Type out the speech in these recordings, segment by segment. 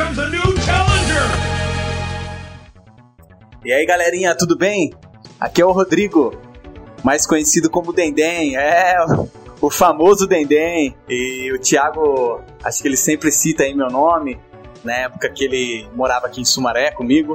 comes a new challenger. E aí, galerinha, tudo bem? Aqui é o Rodrigo, mais conhecido como Dendem. É, o famoso Dendem. E o Thiago, acho que ele sempre cita aí meu nome, na época que ele morava aqui em Sumaré comigo.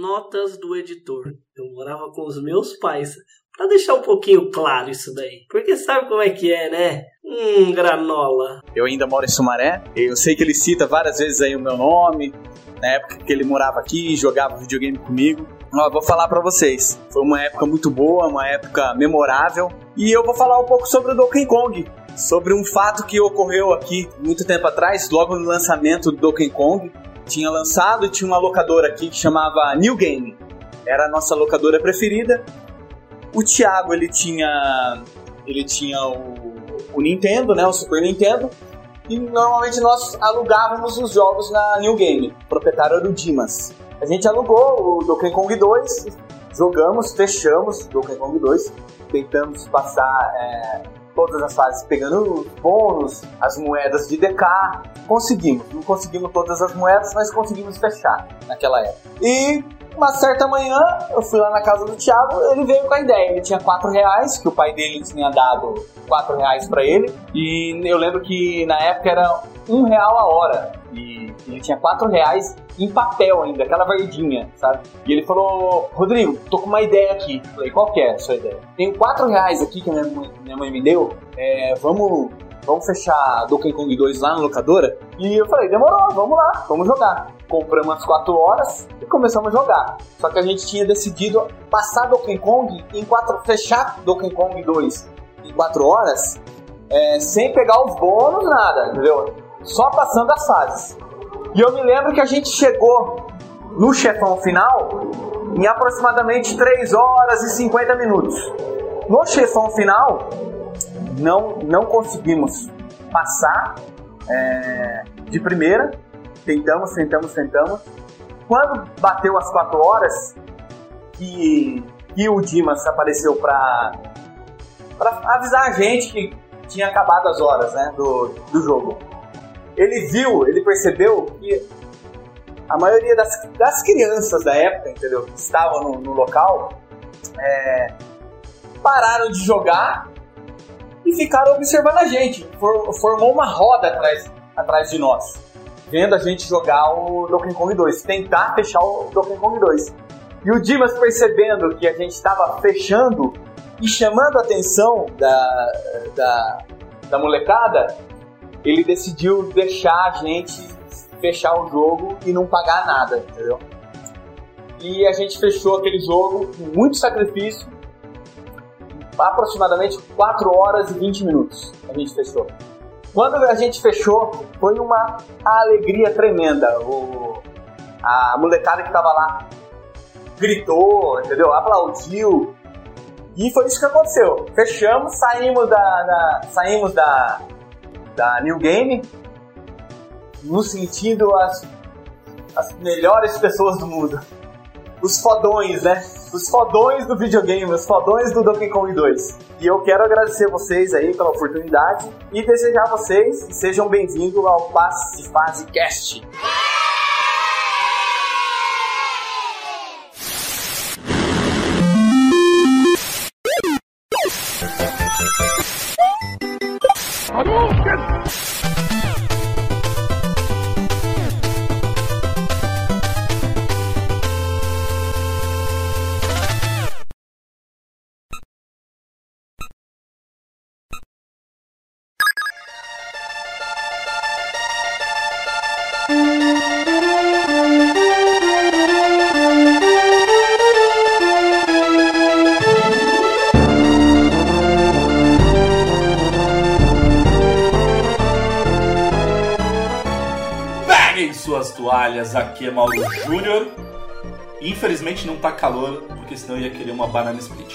Notas do editor. Eu morava com os meus pais. Pra deixar um pouquinho claro isso daí. Porque sabe como é que é, né? Hum, granola. Eu ainda moro em Sumaré. Eu sei que ele cita várias vezes aí o meu nome, na época que ele morava aqui, jogava videogame comigo. Ó, vou falar para vocês. Foi uma época muito boa, uma época memorável. E eu vou falar um pouco sobre o Donkey Kong. Sobre um fato que ocorreu aqui muito tempo atrás, logo no lançamento do Donkey Kong. Tinha lançado e tinha uma locadora aqui que chamava New Game. Era a nossa locadora preferida. O Thiago, ele tinha ele tinha o, o Nintendo, né, o Super Nintendo, e normalmente nós alugávamos os jogos na New Game, o proprietário era o Dimas. A gente alugou o Donkey Kong 2, jogamos, fechamos Donkey Kong 2, tentamos passar é, todas as fases pegando bônus, as moedas de DK, conseguimos. Não conseguimos todas as moedas, mas conseguimos fechar naquela época. E uma certa manhã, eu fui lá na casa do Thiago, ele veio com a ideia. Ele tinha 4 reais, que o pai dele tinha dado 4 reais pra ele. E eu lembro que na época era um real a hora. E ele tinha 4 reais em papel ainda, aquela verdinha, sabe? E ele falou, Rodrigo, tô com uma ideia aqui. Eu falei, qual que é a sua ideia? Tenho 4 reais aqui que minha mãe, minha mãe me deu. É, vamos vamos fechar Donkey Kong 2 lá na locadora? E eu falei, demorou, vamos lá, vamos jogar. Compramos umas 4 horas e começamos a jogar. Só que a gente tinha decidido passar Donkey Kong em 4, fechar Donkey Kong 2 em 4 horas, é, sem pegar os bônus, nada, entendeu? Só passando as fases. E eu me lembro que a gente chegou no chefão final em aproximadamente 3 horas e 50 minutos. No chefão final, não, não conseguimos passar é, de primeira. Tentamos, tentamos, tentamos. Quando bateu as 4 horas, que, que o Dimas apareceu para avisar a gente que tinha acabado as horas né, do, do jogo. Ele viu, ele percebeu que a maioria das, das crianças da época, entendeu? Que estavam no, no local, é, pararam de jogar e ficaram observando a gente. For, formou uma roda atrás, atrás de nós, vendo a gente jogar o Donkey Kong 2, tentar fechar o Donkey Kong 2. E o Dimas percebendo que a gente estava fechando e chamando a atenção da, da, da molecada, ele decidiu deixar a gente fechar o jogo e não pagar nada, entendeu? E a gente fechou aquele jogo com muito sacrifício, aproximadamente 4 horas e 20 minutos a gente fechou. Quando a gente fechou, foi uma alegria tremenda. O, a molecada que tava lá gritou, entendeu? Aplaudiu. E foi isso que aconteceu. Fechamos, saímos da, da saímos da, da New Game, nos sentindo as, as melhores pessoas do mundo. Os fodões, né? Os fodões do videogame, os fodões do Donkey Kong 2. E eu quero agradecer vocês aí pela oportunidade e desejar a vocês que sejam bem-vindos ao Passe Fase Cast. Aqui é Mauro Júnior. Infelizmente não tá calor, porque senão eu ia querer uma banana split.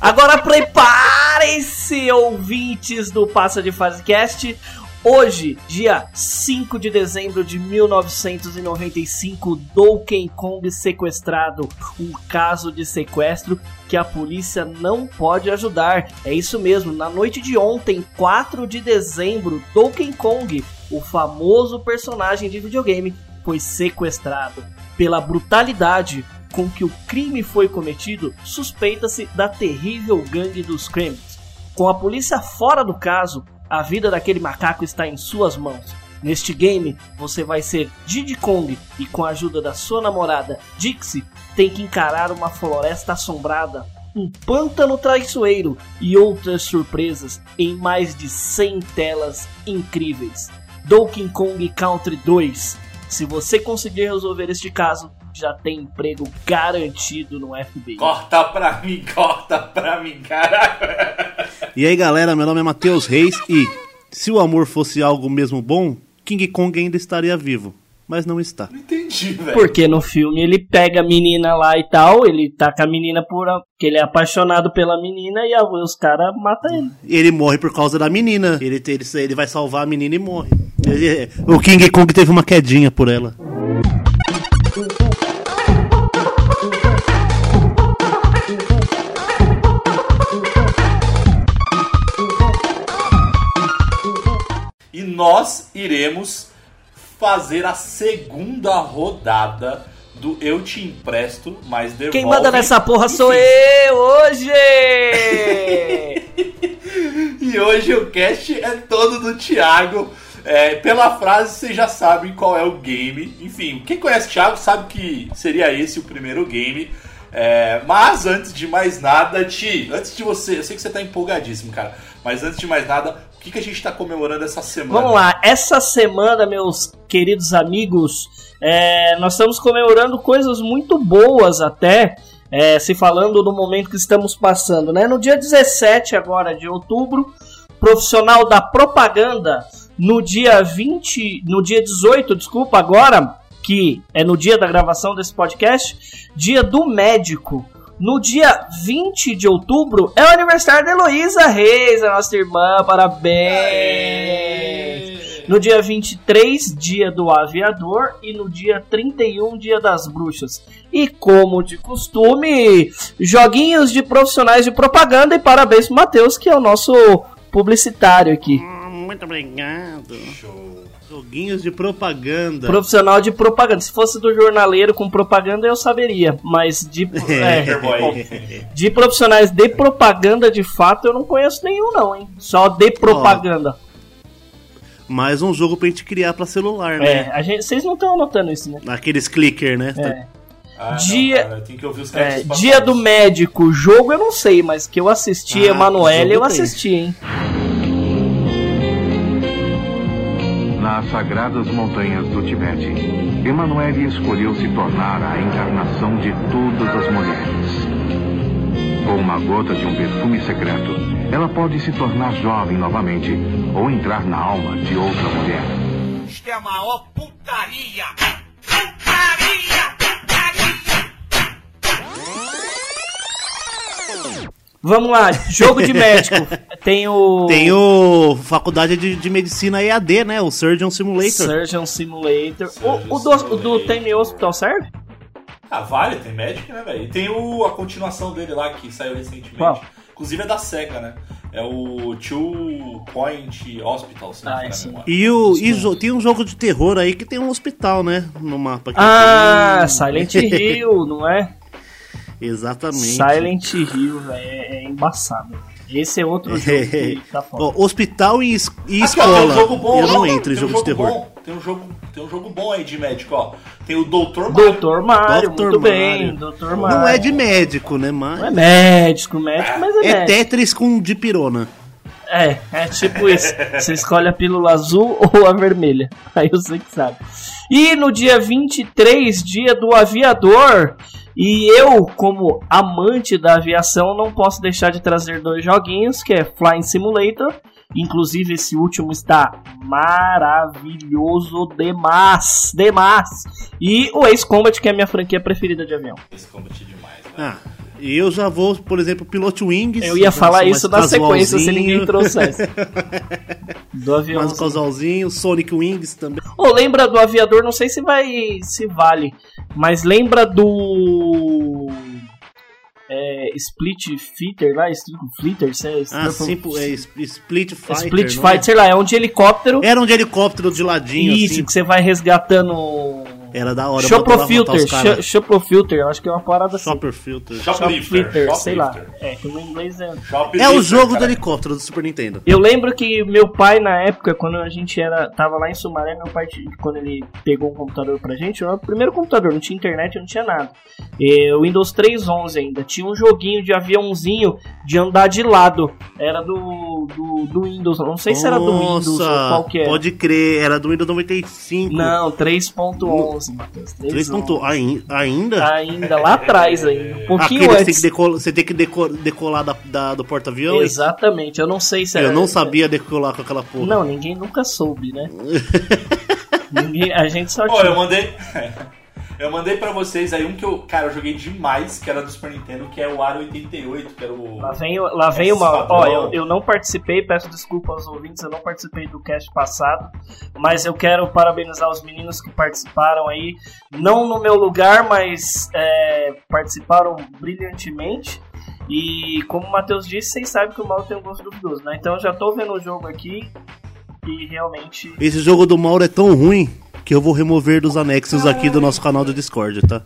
Agora preparem-se, ouvintes do Passa de Fazecast. Hoje, dia 5 de dezembro de 1995, Donkey Kong sequestrado. Um caso de sequestro que a polícia não pode ajudar. É isso mesmo, na noite de ontem, 4 de dezembro, Donkey Kong, o famoso personagem de videogame, foi sequestrado. Pela brutalidade com que o crime foi cometido, suspeita-se da terrível gangue dos Kremlins. Com a polícia fora do caso, a vida daquele macaco está em suas mãos. Neste game, você vai ser Diddy Kong e com a ajuda da sua namorada Dixie, tem que encarar uma floresta assombrada, um pântano traiçoeiro e outras surpresas em mais de 100 telas incríveis. Donkey Kong Country 2. Se você conseguir resolver este caso, já tem emprego garantido no FBI. Corta pra mim, corta pra mim, caralho. E aí galera, meu nome é Matheus Reis e se o amor fosse algo mesmo bom, King Kong ainda estaria vivo. Mas não está. Não entendi, velho. Porque no filme ele pega a menina lá e tal, ele tá com a menina por. porque ele é apaixonado pela menina e a- os caras matam ele. Ele morre por causa da menina. Ele, ele, ele vai salvar a menina e morre. O King Kong teve uma quedinha por ela. E nós iremos fazer a segunda rodada do Eu Te Empresto, mas devolve... Quem manda nessa porra sou eu hoje! E hoje o cast é todo do Thiago. É, pela frase vocês já sabem qual é o game. Enfim, quem conhece Thiago sabe que seria esse o primeiro game. É, mas antes de mais nada, Ti, antes de você, eu sei que você tá empolgadíssimo, cara. Mas antes de mais nada, o que, que a gente tá comemorando essa semana? Vamos lá, essa semana, meus queridos amigos, é, nós estamos comemorando coisas muito boas até, é, se falando no momento que estamos passando, né? No dia 17 agora de outubro, profissional da propaganda, no dia 20, no dia 18, desculpa, agora, que é no dia da gravação desse podcast, dia do médico. No dia 20 de outubro é o aniversário da Heloísa Reis, a nossa irmã, parabéns! No dia 23, dia do aviador. E no dia 31, dia das bruxas. E como de costume, joguinhos de profissionais de propaganda. E parabéns pro Matheus, que é o nosso publicitário aqui. Muito obrigado. Show. Joguinhos de propaganda. Profissional de propaganda. Se fosse do jornaleiro com propaganda, eu saberia. Mas de, é, Superboy. de profissionais de propaganda, de fato, eu não conheço nenhum, não, hein? Só de propaganda. Mais um jogo pra gente criar pra celular, É, né? a gente, vocês não estão anotando isso, né? Aqueles clicker, né? É. Ah, não, Dia- os É, caras dia do médico, jogo eu não sei, mas que eu assisti, Ah, Emanuele, eu assisti, hein? Nas sagradas montanhas do Tibete, Emanuele escolheu se tornar a encarnação de todas as mulheres. Com uma gota de um perfume secreto, ela pode se tornar jovem novamente ou entrar na alma de outra mulher. Isto é a maior putaria! Putaria! Putaria! Vamos lá, jogo de médico. Tem o. Tem o Faculdade de, de Medicina EAD, né? O Surgeon Simulator. Surgeon Simulator. Surgeon o, o, do, o do Simulator. Tame Hospital serve? Ah, vale, tem Magic, né, velho? E tem o, a continuação dele lá que saiu recentemente. Qual? Inclusive é da SEGA, né? É o Two Point Hospital, se não Ah, me engano. esse. memória. E, o, e jo- tem um jogo de terror aí que tem um hospital, né? No mapa. que Ah, tem- Silent Hill, não é? Exatamente. Silent Hill, velho, é, é embaçado. Esse é outro jogo que tá foda. Ó, hospital e, es- e Aqui, ó, escola. tem um jogo bom, Eu não ó, entro em tem um jogo de terror. Bom, tem, um jogo, tem um jogo bom aí de médico, ó. Tem o Doutor Mario. Doutor Mario, Doutor muito bem. Mario. Doutor Mario. Não é de médico, né? Mas Não é médico, médico, mas é, é médico. Tetris com dipirona. É, é tipo isso. Você escolhe a pílula azul ou a vermelha. Aí você que sabe. E no dia 23, dia do aviador. E eu, como amante da aviação, não posso deixar de trazer dois joguinhos, que é Flying Simulator. Inclusive, esse último está maravilhoso demais, demais. E o Ace Combat, que é a minha franquia preferida de avião. Esse combat é demais, velho. Ah, eu já vou, por exemplo, Pilot Wings. Eu ia falar isso na sequência se ninguém trouxesse. Do avião. Mais um casualzinho, Sonic Wings também. Ô, lembra do aviador? Não sei se vai. se vale. Mas lembra do. é, Split Fighter lá, Split Flitter, sei Ah, sim, é Sp- Split Fighter. Split é? Fighter, sei lá, é um de helicóptero. Era um de helicóptero de ladinho, Isso, assim. que você vai resgatando. Era da hora. eu botava pra matar Shoplifter, os caras. Sh- Shoplifter, eu acho que é uma parada assim. Shopper Filter. Sei lá. É, que no inglês é. É o jogo do helicóptero do Super Nintendo. Eu lembro que meu pai, na época, quando a gente era tava lá em Sumaré, meu pai, quando ele pegou um computador pra gente, era o primeiro computador, não tinha internet, não tinha nada. E, o Windows 3.11 ainda. Tinha um joguinho de aviãozinho de andar de lado. Era do, do, do Windows, não sei se era do Windows ou qual que era. Pode crer, era do Windows 95. Não, 3.11, Matheus. 3. 3.11. Ai- Ainda? Ainda lá atrás, ainda. Um pouquinho Aquele que tem antes. que decol- você tem que deco- decolar da, da- do porta-avião? Exatamente, eu não sei se Eu era- não sabia decolar com aquela porra. Não, ninguém nunca soube, né? ninguém, a gente só Pô, tinha. eu mandei. Eu mandei pra vocês aí um que eu, cara, eu joguei demais, que era do Super Nintendo, que é o Aro 88, que era o. Lá vem, o- lá vem uma. Ó, eu, eu não participei, peço desculpa aos ouvintes, eu não participei do cast passado, mas eu quero parabenizar os meninos que participaram aí, não no meu lugar, mas é, participaram brilhantemente. E como o Matheus disse, vocês sabem que o mal tem um gosto duvidoso, né? Então eu já tô vendo o jogo aqui e realmente. Esse jogo do Mauro é tão ruim que eu vou remover dos anexos aqui do nosso canal do Discord, tá?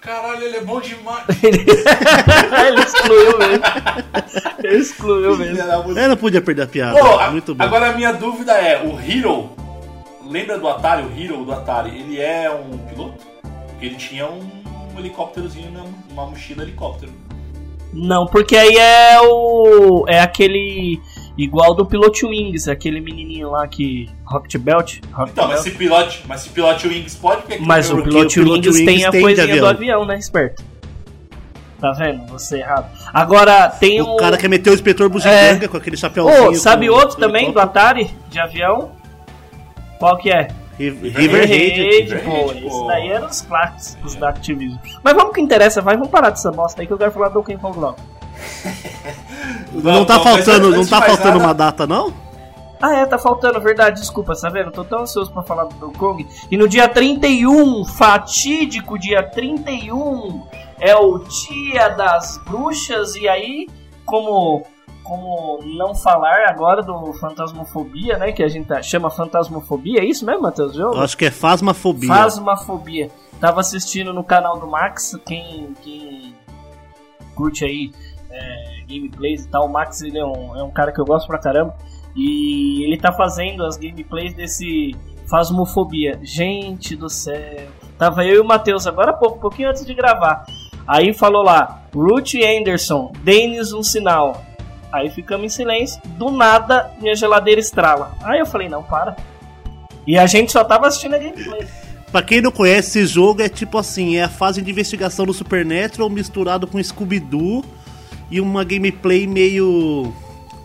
Caralho, ele é bom demais. Ele excluiu mesmo. Ele excluiu mesmo. Eu não podia perder a piada. Pô, a- Muito bom. agora a minha dúvida é, o Hero, lembra do Atari, o Hero do Atari, ele é um piloto? Porque ele tinha um, um helicópterozinho, na- uma mochila helicóptero. Não, porque aí é o. É aquele. Igual do Pilot Wings, aquele menininho lá que. Rocket Belt. Rocket Então, mas Belt. se pilote, mas se pilote Wings pode, aqui Mas o Pilot o Pilot Wings tem Wings a tem de coisinha do avião. avião, né, esperto? Tá vendo? Você errado. Agora, tem O o. cara quer meter o inspetor bugiganga com aquele chapéuzinho. É. Ô, sabe com- outro também do. Atari? De avião? Qual que é? River River Raid. Pô. Isso daí eram os clássicos da Activision. Mas vamos que interessa, vai, vamos parar dessa bosta aí que eu quero falar do Donkey Kong logo. Não tá Não, mas faltando, antes não tá faltando nada- uma data, não? Ah, é, tá faltando, verdade, desculpa, tá vendo? Tô tão ansioso pra falar do Donkey Kong. E no dia 31, fatídico dia 31, é o dia das bruxas, e aí, como, como não falar agora do Fantasmofobia, né? Que a gente tá- chama Fantasmofobia, é isso mesmo, Matheus? Eu acho que é Fasmafobia. Fasmafobia. Tava assistindo no canal do Max, quem, quem curte aí é, gameplays e tal, o Max ele é um, é um cara que eu gosto pra caramba. E ele tá fazendo as gameplays desse Fasmofobia. Gente do céu. Tava eu e o Matheus agora há pouco, um pouquinho antes de gravar. Aí falou lá, Ruth Anderson, Denis um sinal. Aí ficamos em silêncio. Do nada, minha geladeira estrala. Aí eu falei, não, para. E a gente só tava assistindo a gameplay. Pra quem não conhece, esse jogo é tipo assim, é a fase de investigação do Supernatural misturado com Scooby-Doo e uma gameplay meio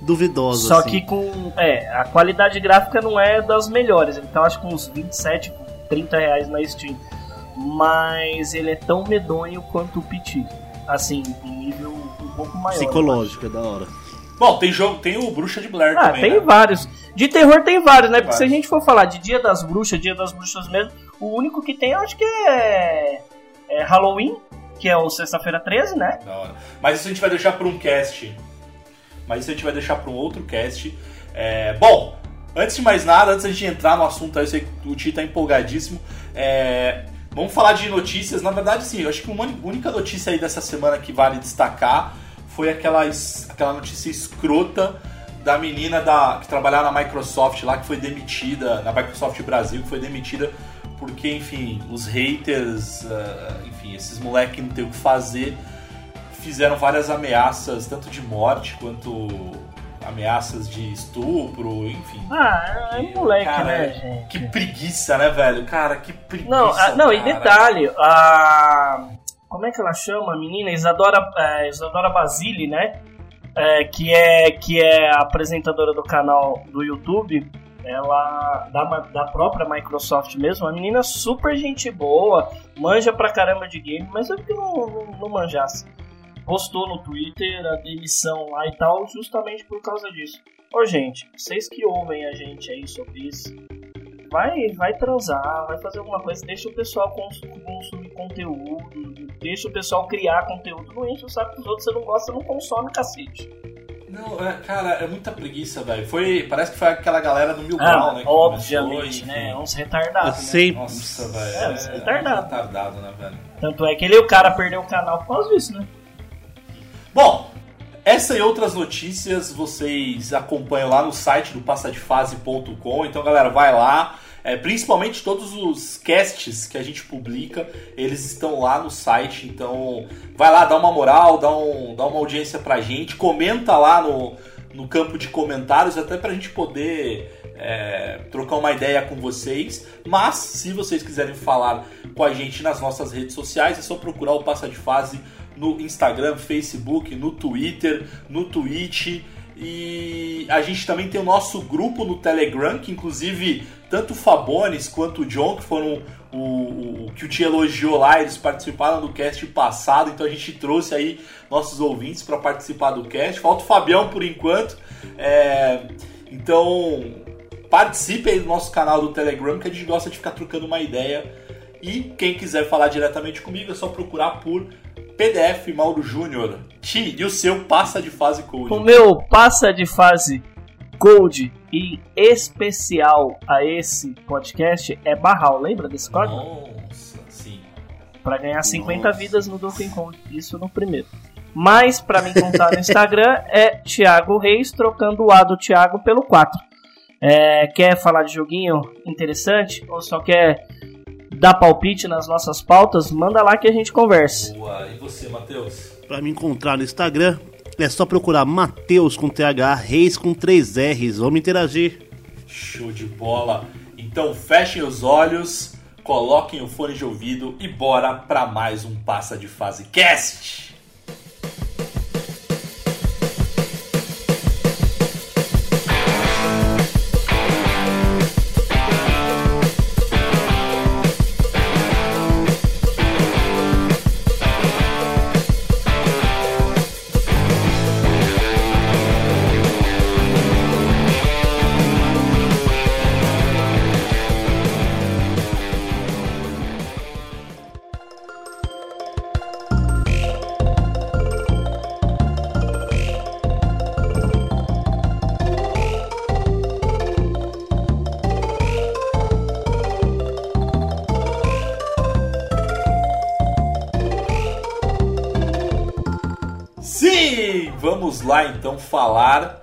duvidosa. Só assim. que com. É, a qualidade gráfica não é das melhores. Ele tá, acho, com uns 27, 30 reais na Steam. Mas ele é tão medonho quanto o PT. Assim, em nível um pouco maior. Psicológico, é da hora. Bom, tem jogo, tem o Bruxa de Blair Ah, também. tem né? vários. De terror tem vários, né? Porque se a vários. gente for falar de Dia das Bruxas, Dia das Bruxas mesmo, o único que tem eu acho que é, é Halloween, que é o Sexta-feira 13, né? Da hora. Mas isso a gente vai deixar para um cast. Mas isso a gente vai deixar para um outro cast. É, bom, antes de mais nada, antes gente entrar no assunto, eu sei que o Ti tá empolgadíssimo. é, vamos falar de notícias. Na verdade, sim, eu acho que uma única notícia aí dessa semana que vale destacar foi aquela, aquela notícia escrota da menina da, que trabalhava na Microsoft lá, que foi demitida, na Microsoft Brasil, que foi demitida porque, enfim, os haters, ah, enfim, esses moleques que não tem o que fazer, fizeram várias ameaças, tanto de morte quanto ameaças de estupro, enfim. Ah, é E, moleque, cara, né, gente? Que preguiça, né, velho? Cara, que preguiça. Não, ah, não, e cara. detalhe, a. Como é que ela chama, a menina? Isadora, é, Isadora Basile, né? É, que, é, que é a apresentadora do canal do YouTube, ela da, da própria Microsoft mesmo, uma menina super gente boa, manja pra caramba de game, mas eu que não, não, não manjasse. Postou no Twitter a demissão lá e tal, justamente por causa disso. Ô gente, vocês que ouvem a gente aí sobre isso, vai, vai transar, vai fazer alguma coisa, deixa o pessoal cons- consumir conteúdo, deixa o pessoal criar conteúdo, não enche o saco dos outros, você não gosta, não consome cacete. Não, é, cara, é muita preguiça, velho. Foi, parece que foi aquela galera do Mil Ah, Grau, né? que obviamente, começou, né? enfim. Uns retardados, né? Sempre. Nossa, velho. É, os retardados. retardado, né, velho? Tanto é que ele, o cara perdeu o canal por causa disso, né? Bom, essa e outras notícias vocês acompanham lá no site do passadefase.com. Então, galera, vai lá. É, principalmente todos os casts que a gente publica, eles estão lá no site. Então, vai lá, dá uma moral, dá, um, dá uma audiência pra gente. Comenta lá no, no campo de comentários, até pra gente poder é, trocar uma ideia com vocês. Mas, se vocês quiserem falar com a gente nas nossas redes sociais, é só procurar o Passa de Fase no Instagram, Facebook, no Twitter, no Twitch. E a gente também tem o nosso grupo no Telegram, que inclusive tanto o Fabones quanto o John, que foram o, o- o que o Tia elogiou lá, eles participaram do cast passado, então a gente trouxe aí nossos ouvintes para participar do cast. Falta o Fabião por enquanto. É, então participe aí do nosso canal do Telegram, que a gente gosta de ficar trocando uma ideia. E quem quiser falar diretamente comigo é só procurar por PDF Mauro Júnior. Ti, e o seu passa de fase code. O meu passa de fase Gold e especial a esse podcast é Barral. Lembra desse código? Nossa, sim. Pra ganhar 50 Nossa. vidas no Donkey Kong. Isso no primeiro. Mas pra me contar no Instagram é Thiago Reis, trocando o A do Thiago pelo 4. É, quer falar de joguinho interessante? Ou só quer dar palpite nas nossas pautas? Manda lá que a gente conversa. Boa. E você, Matheus? Pra me encontrar no Instagram, é só procurar Mateus com TH, Reis com 3 R's. Vamos interagir. Show de bola. Então fechem os olhos, coloquem o fone de ouvido e bora pra mais um Passa de Fase Cast. Então falar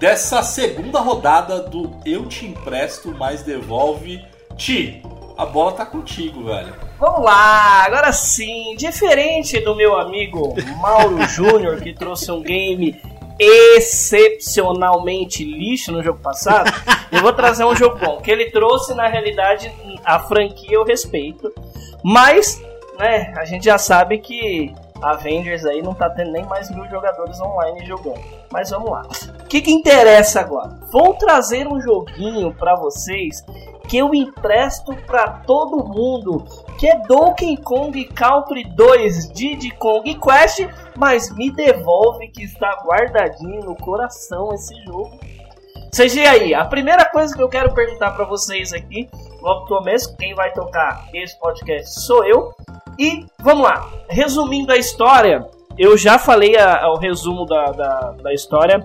dessa segunda rodada do Eu Te Empresto, mas devolve. Ti, a bola tá contigo, velho. Vamos lá, agora sim, diferente do meu amigo Mauro Júnior, que trouxe um game excepcionalmente lixo no jogo passado, eu vou trazer um jogo bom, que ele trouxe, na realidade, a franquia eu respeito, mas, né, a gente já sabe que Avengers aí não tá tendo nem mais mil jogadores online jogando. Mas vamos lá. O que, que interessa agora? Vou trazer um joguinho pra vocês que eu empresto pra todo mundo, que é Donkey Kong Country 2 Diddy Kong Quest, mas me devolve que está guardadinho no coração esse jogo. Seja aí, a primeira coisa que eu quero perguntar pra vocês aqui, logo no começo, quem vai tocar esse podcast sou eu. E vamos lá, resumindo a história, eu já falei a- o resumo da, da, da história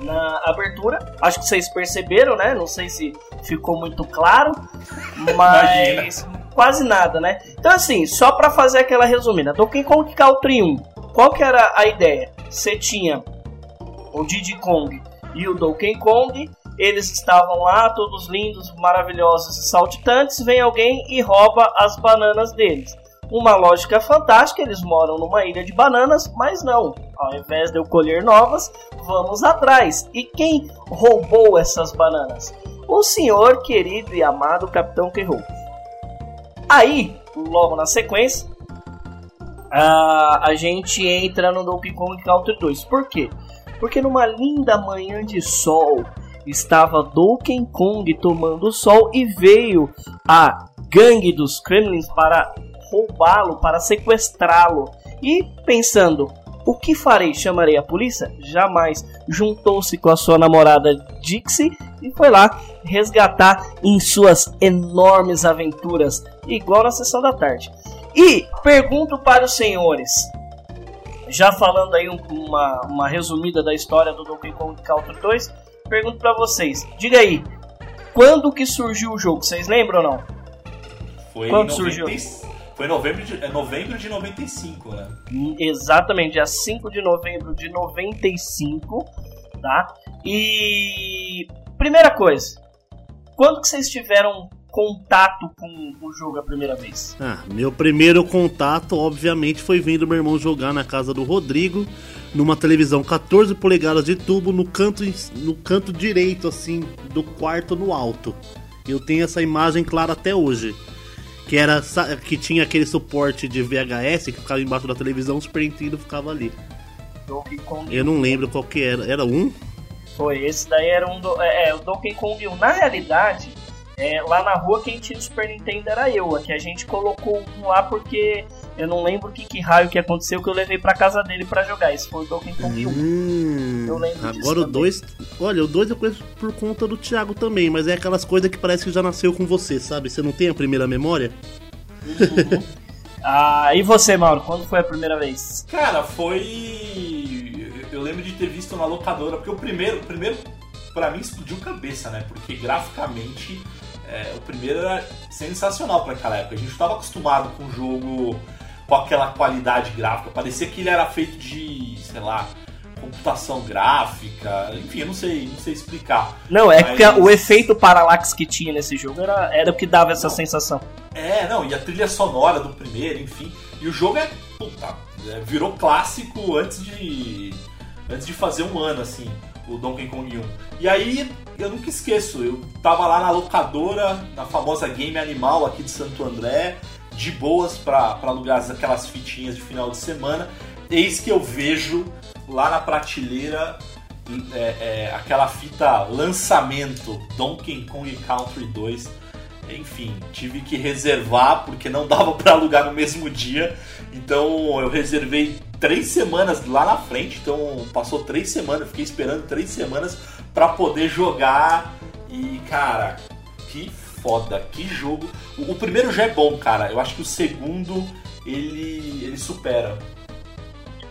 na abertura. Acho que vocês perceberam, né? Não sei se ficou muito claro, mas quase nada, né? Então assim, só pra fazer aquela resumida, Donkey Kong Country 1, qual que era a ideia? Você tinha o Diddy Kong e o Donkey Kong, eles estavam lá, todos lindos, maravilhosos e saltitantes, vem alguém e rouba as bananas deles. Uma lógica fantástica, eles moram numa ilha de bananas, mas não. Ao invés de eu colher novas, vamos atrás. E quem roubou essas bananas? O senhor querido e amado Capitão K-Rool. Aí, logo na sequência, a, a gente entra no Donkey Kong Country 2. Por quê? Porque numa linda manhã de sol, estava Donkey Kong tomando sol e veio a gangue dos Kremlins para roubá-lo, para sequestrá-lo. E pensando, o que farei? Chamarei a polícia? Jamais. Juntou-se com a sua namorada Dixie e foi lá resgatar em suas enormes aventuras, igual na sessão da tarde. E pergunto para os senhores, já falando aí um- uma, uma resumida da história do Donkey Kong Country 2, pergunto para vocês, diga aí, quando que surgiu o jogo? Vocês lembram ou não? Foi Quando em 90 surgiu? Foi em novembro de, é novembro de 95, né? Exatamente, dia 5 de novembro de 95, tá? E primeira coisa, quando que vocês tiveram contato com o jogo a primeira vez? Ah, meu primeiro contato, obviamente, foi vendo meu irmão jogar na casa do Rodrigo, numa televisão 14 polegadas de tubo, no canto, no canto direito, assim, do quarto no alto. Eu tenho essa imagem clara até hoje. Que era que tinha aquele suporte de VHS que ficava embaixo da televisão, o Super Nintendo ficava ali. Donkey Kong Eu não lembro qual que era. Era um? Foi, esse daí era um do, é, é, o Donkey Kong 1. Na realidade, é, lá na rua quem tinha o Super Nintendo era eu. Aqui a gente colocou um lá porque eu não lembro que, que raio que aconteceu que eu levei pra casa dele pra jogar. Esse foi o Donkey Kong 1. Hum, Eu lembro disso agora o também. 2. Olha, o 2 eu conheço por conta do Thiago também, mas é aquelas coisas que parece que já nasceu com você, sabe? Você não tem a primeira memória? Ah, e você, Mauro, quando foi a primeira vez? Cara, foi. Eu lembro de ter visto na locadora, porque o primeiro, o primeiro pra mim explodiu cabeça, né? Porque graficamente é, o primeiro era sensacional pra aquela época. A gente estava acostumado com o jogo com aquela qualidade gráfica, parecia que ele era feito de, sei lá, computação gráfica, enfim, eu não sei, não sei explicar. Não, é Mas- que o efeito parallax que tinha nesse jogo era, era o que dava essa Não. sensação. É, não, e a trilha sonora do primeiro, enfim. E o jogo é, puta, é, virou clássico antes de antes de fazer um ano, assim, o Donkey Kong 1. E aí, eu nunca esqueço, eu tava lá na locadora, na famosa Game Animal aqui de Santo André, de boas pra alugar aquelas fitinhas de final de semana. Eis que eu vejo lá na prateleira é, é, aquela fita lançamento Donkey Kong Country 2. Enfim, tive que reservar porque não dava pra alugar no mesmo dia. Então eu reservei três semanas lá na frente. Então passou três semanas, fiquei esperando três semanas pra poder jogar. E cara, que foda, que jogo. O, o primeiro já é bom, cara. Eu acho que o segundo ele, ele supera.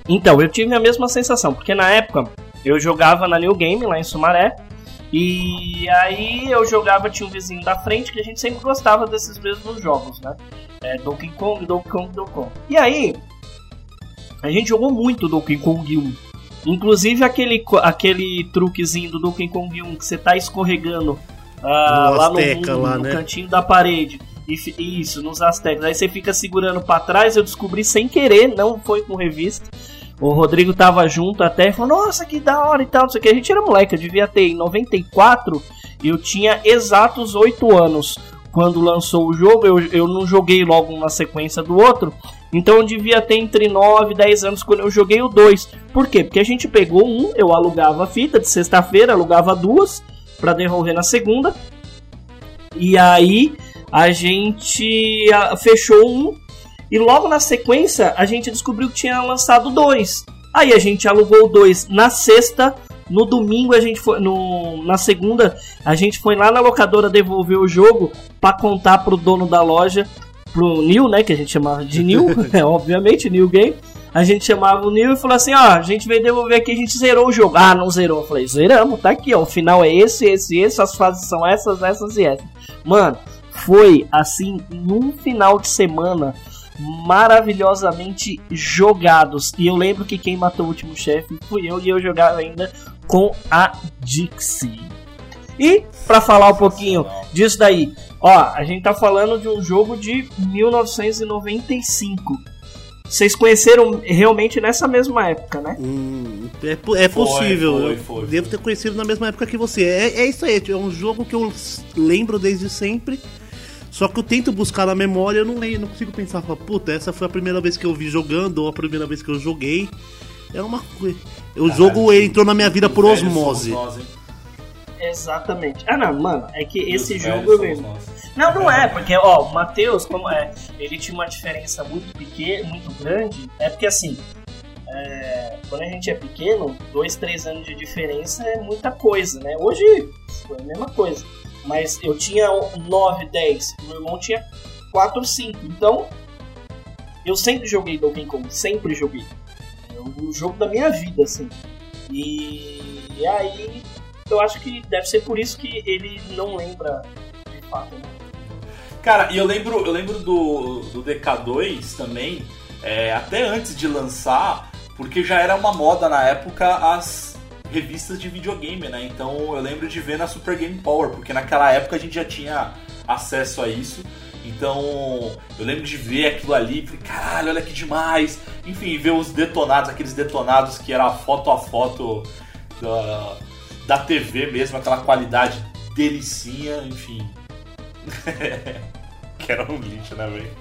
Então, eu tive a mesma sensação, porque na época eu jogava na New Game, lá em Sumaré, e aí eu jogava, tinha um vizinho da frente que a gente sempre gostava desses mesmos jogos, né? É, Donkey Kong, Donkey Kong, Donkey Kong. E aí, a gente jogou muito Donkey Kong 1. Inclusive aquele, aquele truquezinho do Donkey Kong 1 que você tá escorregando ah, No lá no, Azteca, mundo, lá, no né? cantinho da parede. E Isso, nos Aztecas. Aí você fica segurando pra trás, eu descobri sem querer, não foi com revista. O Rodrigo tava junto até e falou, nossa, que da hora e tal, não sei o que. A gente era moleque, eu devia ter em 94, eu tinha exatos 8 anos quando lançou o jogo. Eu, eu não joguei logo uma sequência do outro. Então eu devia ter entre 9 e 10 anos quando eu joguei o 2. Por quê? Porque a gente pegou um, eu alugava a fita de sexta-feira, alugava duas pra devolver na segunda. E aí a gente fechou um e logo na sequência a gente descobriu que tinha lançado dois. Aí a gente alugou dois na sexta. No domingo a gente foi. No, na segunda a gente foi lá na locadora devolver o jogo pra contar pro dono da loja, pro Neil, né? Que a gente chamava de Neil, é, obviamente, New Game. A gente chamava o Neil e falou assim: ó, a gente veio devolver aqui, a gente zerou o jogo. Ah, não zerou. Eu falei: zeramos, tá aqui, ó. O final é esse, esse, esse, as fases são essas, essas e essas. Mano, foi assim, num final de semana maravilhosamente jogados. E eu lembro que quem matou o último chefe fui eu e eu jogava ainda com a Dixie. E pra falar um pouquinho disso daí, ó, a gente tá falando de um jogo de 1995. Vocês conheceram realmente nessa mesma época, né? Hum, é, é possível. foi, eu foi, devo foi. ter conhecido na mesma época que você. É, é isso aí, é um jogo que eu lembro desde sempre. Só que eu tento buscar na memória, eu não lembro, não consigo pensar, fala, puta, essa foi a primeira vez que eu vi jogando, ou a primeira vez que eu joguei. É uma coisa. O jogo ele entrou na minha vida por osmose. nós? Exatamente. Ah, não, mano, é que esse Os jogo nós. Não, não é, porque, ó, o Matheus, como é, ele tinha uma diferença muito pequena, muito grande, é porque assim, é, quando a gente é pequeno, dois, três anos de diferença é muita coisa, né? Hoje foi a mesma coisa. Mas eu tinha 9, 10, meu irmão tinha 4, 5. Então, Eu sempre joguei Donkey Kong, sempre joguei. É o jogo da minha vida, assim. E, e aí eu acho que deve ser por isso que ele não lembra de fato. Né? Cara, e eu lembro, eu lembro do, do DK2 também, é, até antes de lançar, porque já era uma moda na época as revistas de videogame, né? Então eu lembro de ver na Super Game Power, porque naquela época a gente já tinha acesso a isso. Então eu lembro de ver aquilo ali, falei, caralho, olha que demais. Enfim, ver os detonados, aqueles detonados que era foto a foto da, da TV mesmo, aquela qualidade delicinha, enfim. que era um lixo, né, velho?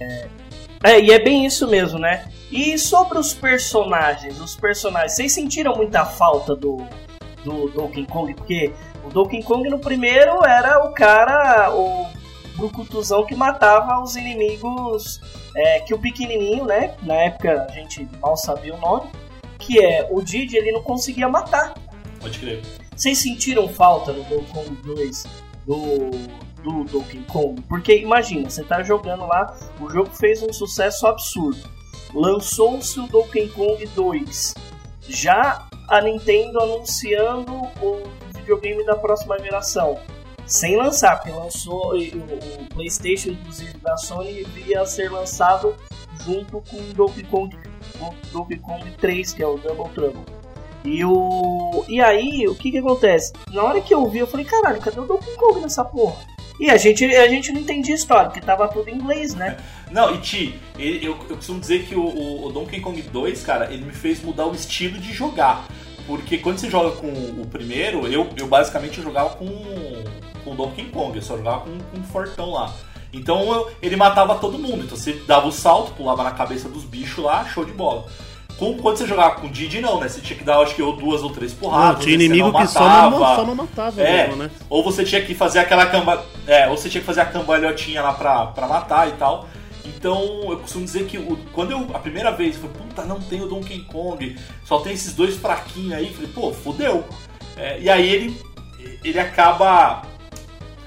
É, é, e é bem isso mesmo, né? E sobre os personagens, os personagens, vocês sentiram muita falta do, do Donkey Kong? Porque o Donkey Kong no primeiro era o cara, o brucutuzão que matava os inimigos, é, que o pequenininho, né? Na época a gente mal sabia o nome, que é o Didi, ele não conseguia matar. Pode crer. Vocês sentiram falta no Donkey Kong 2 do, do Donkey Kong? Porque imagina, você tá jogando lá, o jogo fez um sucesso absurdo. Lançou-se o Donkey Kong 2. Já a Nintendo anunciando o videogame da próxima geração. Sem lançar, porque lançou o, PlayStation, inclusive da Sony, iria ser lançado junto com o Donkey Kong, Donkey Kong 3, que é o Double Trouble. E, o... e aí, o que que acontece? Na hora que eu vi, eu falei, caralho, cadê o Donkey Kong nessa porra? E a gente, a gente não entendia a história, porque tava tudo em inglês, né? Não, e Ti, eu, eu costumo dizer que o, o- Donkey Kong 2, cara, ele me fez mudar o estilo de jogar. Porque quando você joga com o primeiro, eu, eu basicamente jogava com, com Donkey Kong, eu só jogava com, com o Fortão lá. Então eu- ele matava todo mundo. Então você dava o salto, pulava na cabeça dos bichos lá, show de bola. Com, quando você jogava com o Didi, não, né? Você tinha que dar, acho que, ou duas ou três porradas. tinha você inimigo não que só não, matava. só não matava É, mesmo, né? ou você tinha que fazer aquela camba... É, ou você tinha que fazer a cambalhotinha lá pra, pra matar e tal. Então, eu costumo dizer que o- quando eu, a primeira vez, eu falei, puta, não tem o Donkey Kong, só tem esses dois fraquinhos aí, eu falei, pô, fodeu. É, e aí ele, ele acaba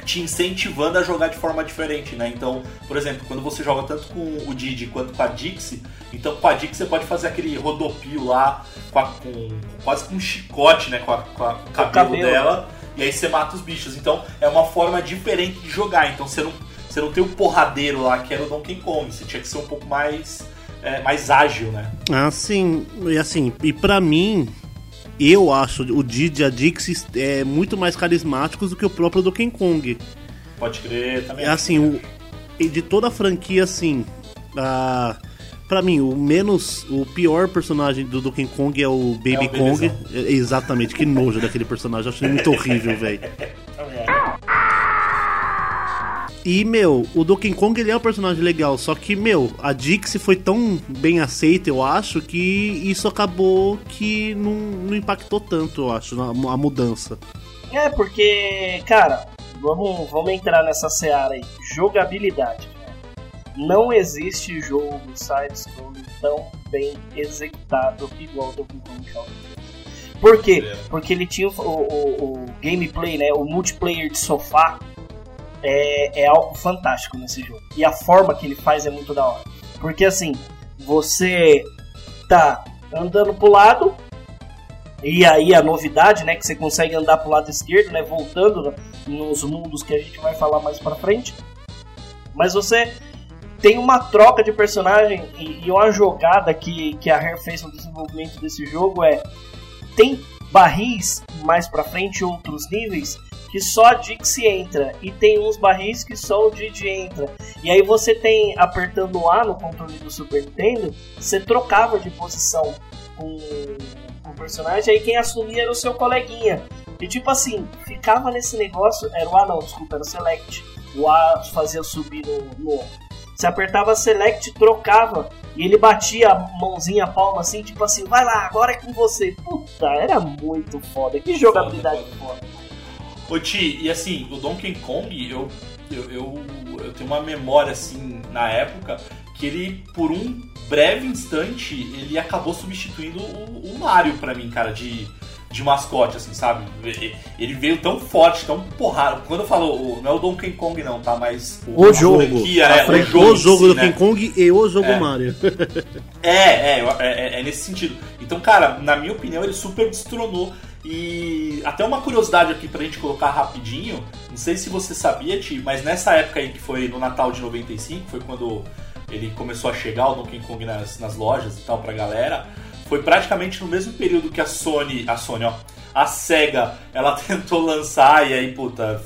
te incentivando a jogar de forma diferente, né? Então, por exemplo, quando você joga tanto com o Didi quanto com a Dixie, então com a Dixie você pode fazer aquele rodopio lá, com, a- com- quase com um chicote, né? Com, a- com a- com o cabelo, cabelo. dela, e aí você mata os bichos. Então é uma forma diferente de jogar. Então você não, você não tem o porradeiro lá, que era o Donkey Kong. Você tinha que ser um pouco mais, é, mais ágil, né? Ah, sim. E assim, e pra mim, eu acho o Didi e a Dixie é, muito mais carismáticos do que o próprio Donkey Kong. Pode crer também. É assim, o, de toda a franquia, assim, a, pra mim, o menos, o pior personagem do Donkey Kong é o Baby É o Kong. É, exatamente, que nojo daquele personagem, eu acho ele muito horrível, velho. E, meu, o Donkey Kong ele é um personagem legal, só que, meu, a Dixie foi tão bem aceita, eu acho, que isso acabou que não, não impactou tanto, eu acho, na- a mudança. É, porque, cara, vamos, vamos entrar nessa seara aí. Jogabilidade. né? Não existe jogo side-scrolling tão bem executado igual o Donkey Kong Country. Por quê? Porque ele tinha o, o- o gameplay, né? O multiplayer de sofá é, é algo fantástico nesse jogo. E a forma que ele faz é muito da hora. Porque assim, você tá andando pro lado, e aí a novidade, né, que você consegue andar pro lado esquerdo, né, voltando nos mundos que a gente vai falar mais pra frente. Mas você tem uma troca de personagem e, e uma jogada que, que a Rare fez no desenvolvimento desse jogo é tem barris mais pra frente, outros níveis que só a Dixie entra e tem uns barris que só o Didi entra. E aí você tem apertando A no controle do Super Nintendo, você trocava de posição com o personagem, aí quem assumia era o seu coleguinha. E tipo assim, ficava nesse negócio, era o A não, desculpa, era o Select. O A fazia subir no, no. Você apertava Select, trocava, e ele batia a mãozinha, a palma assim, tipo assim, vai lá, agora é com você. Puta, era muito foda. Que jogabilidade foda. Ô Ti, e assim, o Donkey Kong, eu, eu, eu, eu tenho uma memória assim na época que ele, por um breve instante, ele acabou substituindo o, o Mario pra mim, cara, de de mascote, assim, sabe? Ele veio tão forte, tão porrado. Quando eu falo, não é o Donkey Kong não, tá? Mas o a jogo. Franquia, é, o jogo, o jogo do Donkey Kong e o jogo É. Mario. É, é, é, é nesse sentido. Então, cara, na minha opinião, ele super destronou. E até uma curiosidade aqui pra gente colocar rapidinho. Não sei se você sabia, Ti, mas nessa época aí que foi no Natal de 95, foi quando ele começou a chegar o Donkey Kong nas, nas lojas e tal pra galera. Foi praticamente no mesmo período que a Sony, a Sony, ó, a SEGA, ela tentou lançar e aí, puta,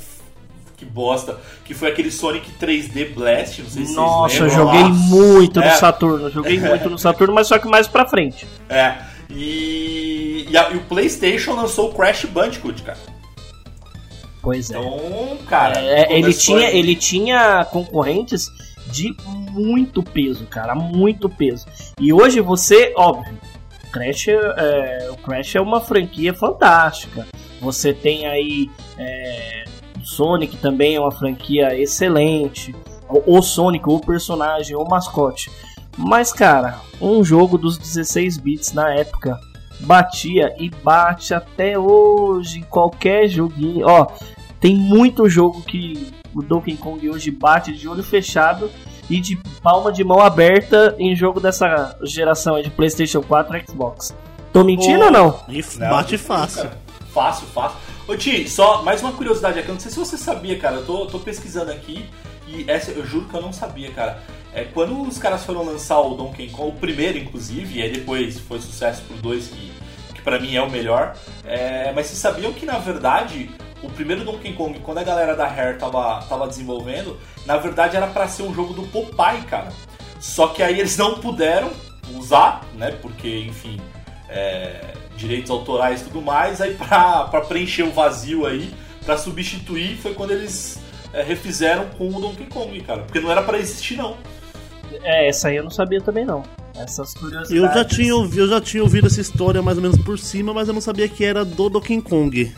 que bosta, que foi aquele Sonic 3D Blast, não sei se Nossa, eu vocês lembram. joguei Nossa. muito no É. Saturno. Joguei muito no Saturno, mas só que mais pra frente. É. E, e, a- e o PlayStation lançou o Crash Bandicoot, cara. Pois é. Então, cara. É, ele, começou tinha, ele tinha concorrentes de muito peso, cara, muito peso. E hoje você, óbvio, o Crash, é, o Crash é uma franquia fantástica. Você tem aí é, o Sonic também é uma franquia excelente. O, o Sonic, o personagem, o mascote. Mas, cara, um jogo dos 16 bits na época batia e bate até hoje em qualquer joguinho. Ó, tem muito jogo que o Donkey Kong hoje bate de olho fechado e de palma de mão aberta em jogo dessa geração aí de PlayStation 4 e Xbox. Tô mentindo Ô, ou não? E Não, bate fácil. cara. Fácil, fácil. Ô Ti, só mais uma curiosidade aqui. Eu não sei se você sabia, cara. Eu tô, tô pesquisando aqui e essa eu juro que eu não sabia, cara. É, quando os caras foram lançar o Donkey Kong, o primeiro inclusive, e aí depois foi sucesso pro 2, que, que pra mim é o melhor. é, mas vocês sabiam que na verdade o primeiro Donkey Kong, quando a galera da Rare tava, tava desenvolvendo, na verdade era pra ser um jogo do Popeye, cara. Só que aí eles não puderam usar, né? Porque, enfim, é, direitos autorais e tudo mais. Aí pra preencher o vazio aí, pra substituir, foi quando eles é, refizeram com o Donkey Kong, cara. Porque não era pra existir, não. É, essa aí eu não sabia também não. Essas curiosidades. Eu já, tinha, ouvi- eu já tinha ouvido essa história mais ou menos por cima, mas eu não sabia que era do Donkey Kong.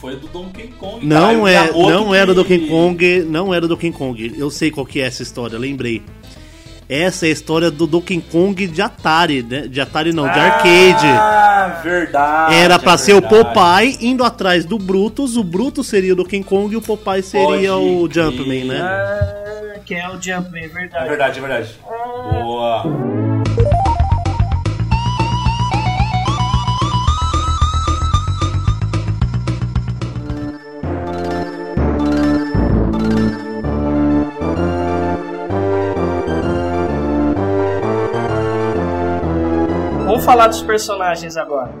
Foi do Donkey Kong. cara. Não O é, Miyamoto não era do que- Donkey Kong, não era do Donkey Kong. Eu sei qual que é essa história, lembrei. Essa é a história do Donkey Kong de Atari, né? De Atari não, de arcade. Ah, verdade. Era pra é ser o verdade. Popeye indo atrás do Brutus, o Brutus seria o Donkey Kong e o Popeye seria Pode o. Jumpman, né? Ah, que é o Jumpman, é É verdade. verdade, é verdade. Boa. Falar dos personagens agora.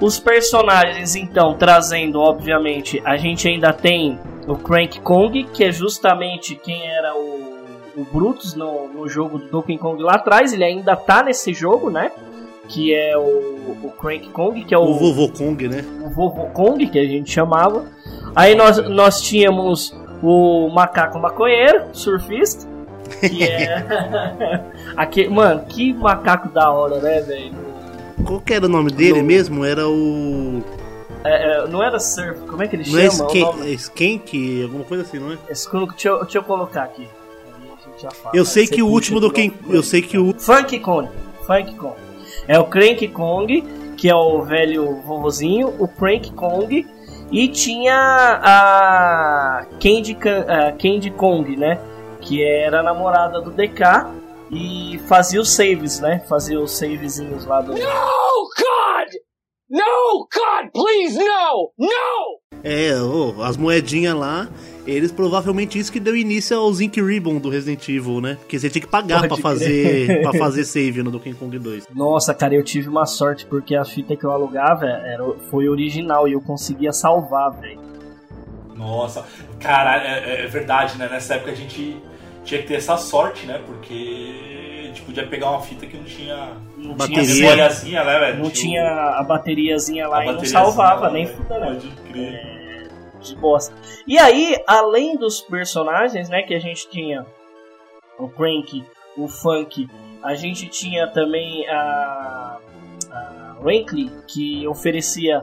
Os personagens, então, trazendo, obviamente, a gente ainda tem o Crank Kong, que é justamente quem era o, o Brutus no, no jogo do Donkey Kong lá atrás. Ele ainda tá nesse jogo, né? Que é o, o Crank Kong, que é O vovô Kong, né? o vovô Kong, que a gente chamava. Aí nós, nós tínhamos o macaco maconheiro, surfista, que é. Aquele, mano, que macaco da hora, né, velho? Qual que era o nome dele No- mesmo? Era o. É, é, não era surf, como é que ele Não é chama? o Skank, nome? é Skank, alguma coisa assim, não é? Esse Kung- Deixa, eu- deixa eu colocar aqui. Aí a gente já fala. Eu sei que o último do nome. Eu sei que o. Funk Kong. Funk Kong. É o Crank Kong, que é o velho vovozinho, o Crank Kong, e tinha a Candy, Can- a Candy Kong, né? Que era a namorada do DK e fazia os saves, né? Fazia os savezinhos lá do. No, God! No, God, please, no! No! É, ô, as moedinhas lá. Eles provavelmente isso que deu início aos Ink Ribbon do Resident Evil, né? Porque você tinha que pagar crer. fazer, pra fazer save no Donkey Kong 2. Nossa, cara, eu tive uma sorte porque a fita que eu alugava era, foi original e eu conseguia salvar, velho. Nossa, cara, é, é verdade, né? Nessa época a gente tinha que ter essa sorte, né? Porque a gente podia pegar uma fita que não tinha Não Bateria. tinha, memóriazinha, né, velho? não Tinha tinha a bateriazinha lá a e não salvava, lá, nem né? fudendo. Pode crer. de bosta. E aí, além dos personagens, né, que a gente tinha o Crank, o Funk, a gente tinha também a, a Rankley, que oferecia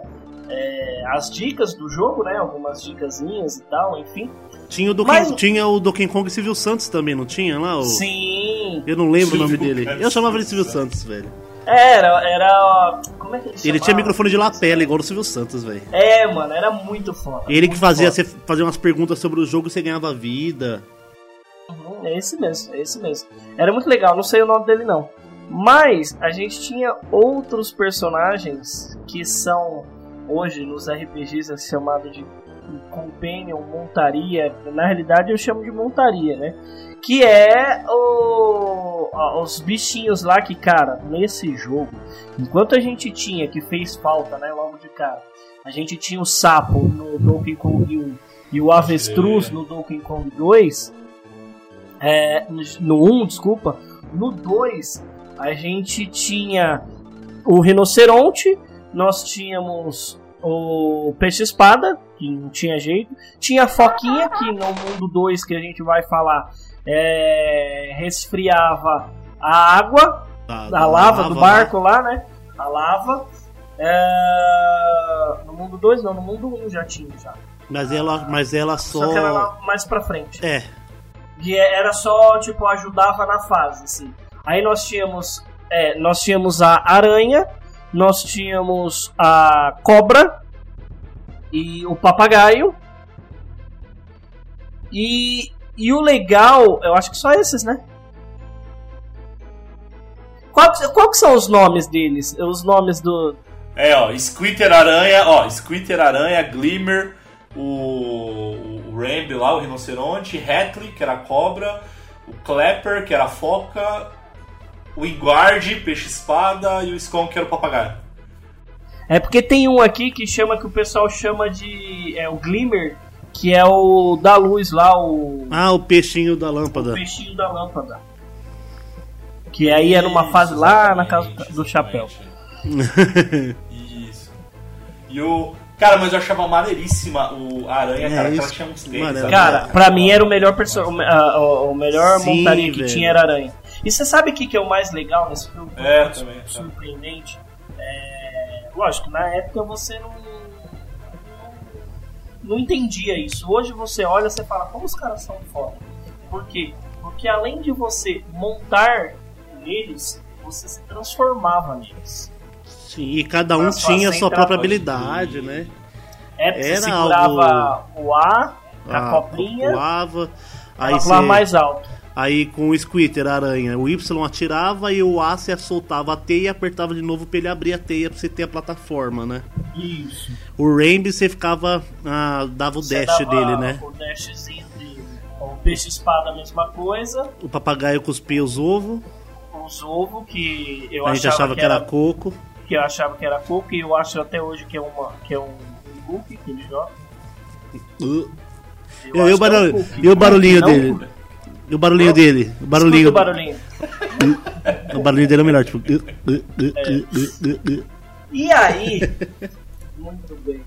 é, as dicas do jogo, né, algumas dicasinhas e tal, enfim. Tinha o, Donkey, Mas- tinha o Donkey Kong Silvio Santos também, não tinha lá? O... Sim, Eu não lembro o nome dele. Eu chamava ele de Silvio Santos, velho. era, era, Como é que ele Ele chamava? tinha microfone de lapela, igual o Silvio Santos, velho. É, mano, era muito foda. Ele que muito fazia foda. você fazer umas perguntas sobre o jogo e você ganhava vida. Uhum, é esse mesmo, é esse mesmo. Era muito legal, não sei o nome dele não. Mas a gente tinha outros personagens que são hoje nos RPGs é chamado de companion, montaria. Na realidade eu chamo de montaria, né? Que é o, os bichinhos lá que, cara, nesse jogo, enquanto a gente tinha, que fez falta, né, logo de cara, a gente tinha o sapo no Donkey Kong 1 e o avestruz no Donkey Kong 2, é, no 1, desculpa, no 2 a gente tinha o rinoceronte, nós tínhamos o peixe-espada, que não tinha jeito, tinha a foquinha, que no mundo 2 que a gente vai falar, é, resfriava a água, Da, a lava do barco lá, né? A lava. É, No mundo 2 não, no mundo 1 um já tinha já. Mas ela, mas ela Só, só. que era lá mais pra frente. É, E é- era só, tipo, ajudava na fase, assim. Aí nós tínhamos. é, nós tínhamos a aranha, nós tínhamos a cobra e o papagaio. E, e o legal, eu acho que só esses, né? Qual, qual que são os nomes deles? Os nomes do. É, ó, Squitter Aranha, ó, Squitter Aranha, Glimmer, o, o Rambi lá, o rinoceronte, Hatley, que era a cobra, o Clapper, que era a foca, o Inguard, peixe-espada, e o Skon, que era o papagaio. É porque tem um aqui que chama que o pessoal chama de. É o Glimmer, que é o da luz lá, o. Ah, o peixinho da o lâmpada. peixinho da lâmpada. Que aí era uma fase Isso, lá na casa do chapéu. exatamente. Isso. E o. Cara, mas eu achava maneiríssima o a aranha, É, cara, que ela isso. tinha uns tênis. Cara, pra mim era o melhor perso o, a- o- o melhor Sim, montaria que velho. tinha era aranha. E você sabe o que, que é o mais legal nesse filme? É, também. Surpreendente. É, lógico, na época você não, não entendia isso. Hoje você olha e fala, como os caras são foda. Por quê? Porque além de você montar neles, você se transformava neles. Sim, e cada um tinha só sua própria habilidade, né? É, porque Era você segurava o A, a Ah, copinha, Pulava. Aí, ela você, mais alto. Aí com o Squitter, a aranha, o Y atirava e o A você soltava a teia e apertava de novo pra ele abrir a teia pra você ter a plataforma, né? Isso. O Rambi você ficava. ah, dava o Você dash dele, né? O dashzinho dele. O peixe-espada, a mesma coisa. O papagaio cuspia os ovos. Os ovos, que eu A gente achava, achava que era coco. que eu achava que era coco, e eu acho até hoje que é, uma, que é um, um que ele joga. Uh, Eu E, o que é um cookie. e o barulhinho Não, dele? E o barulhinho dele? O barulhinho, Escuta o barulhinho. o barulhinho dele é o melhor, tipo. uh. E aí... Muito bem.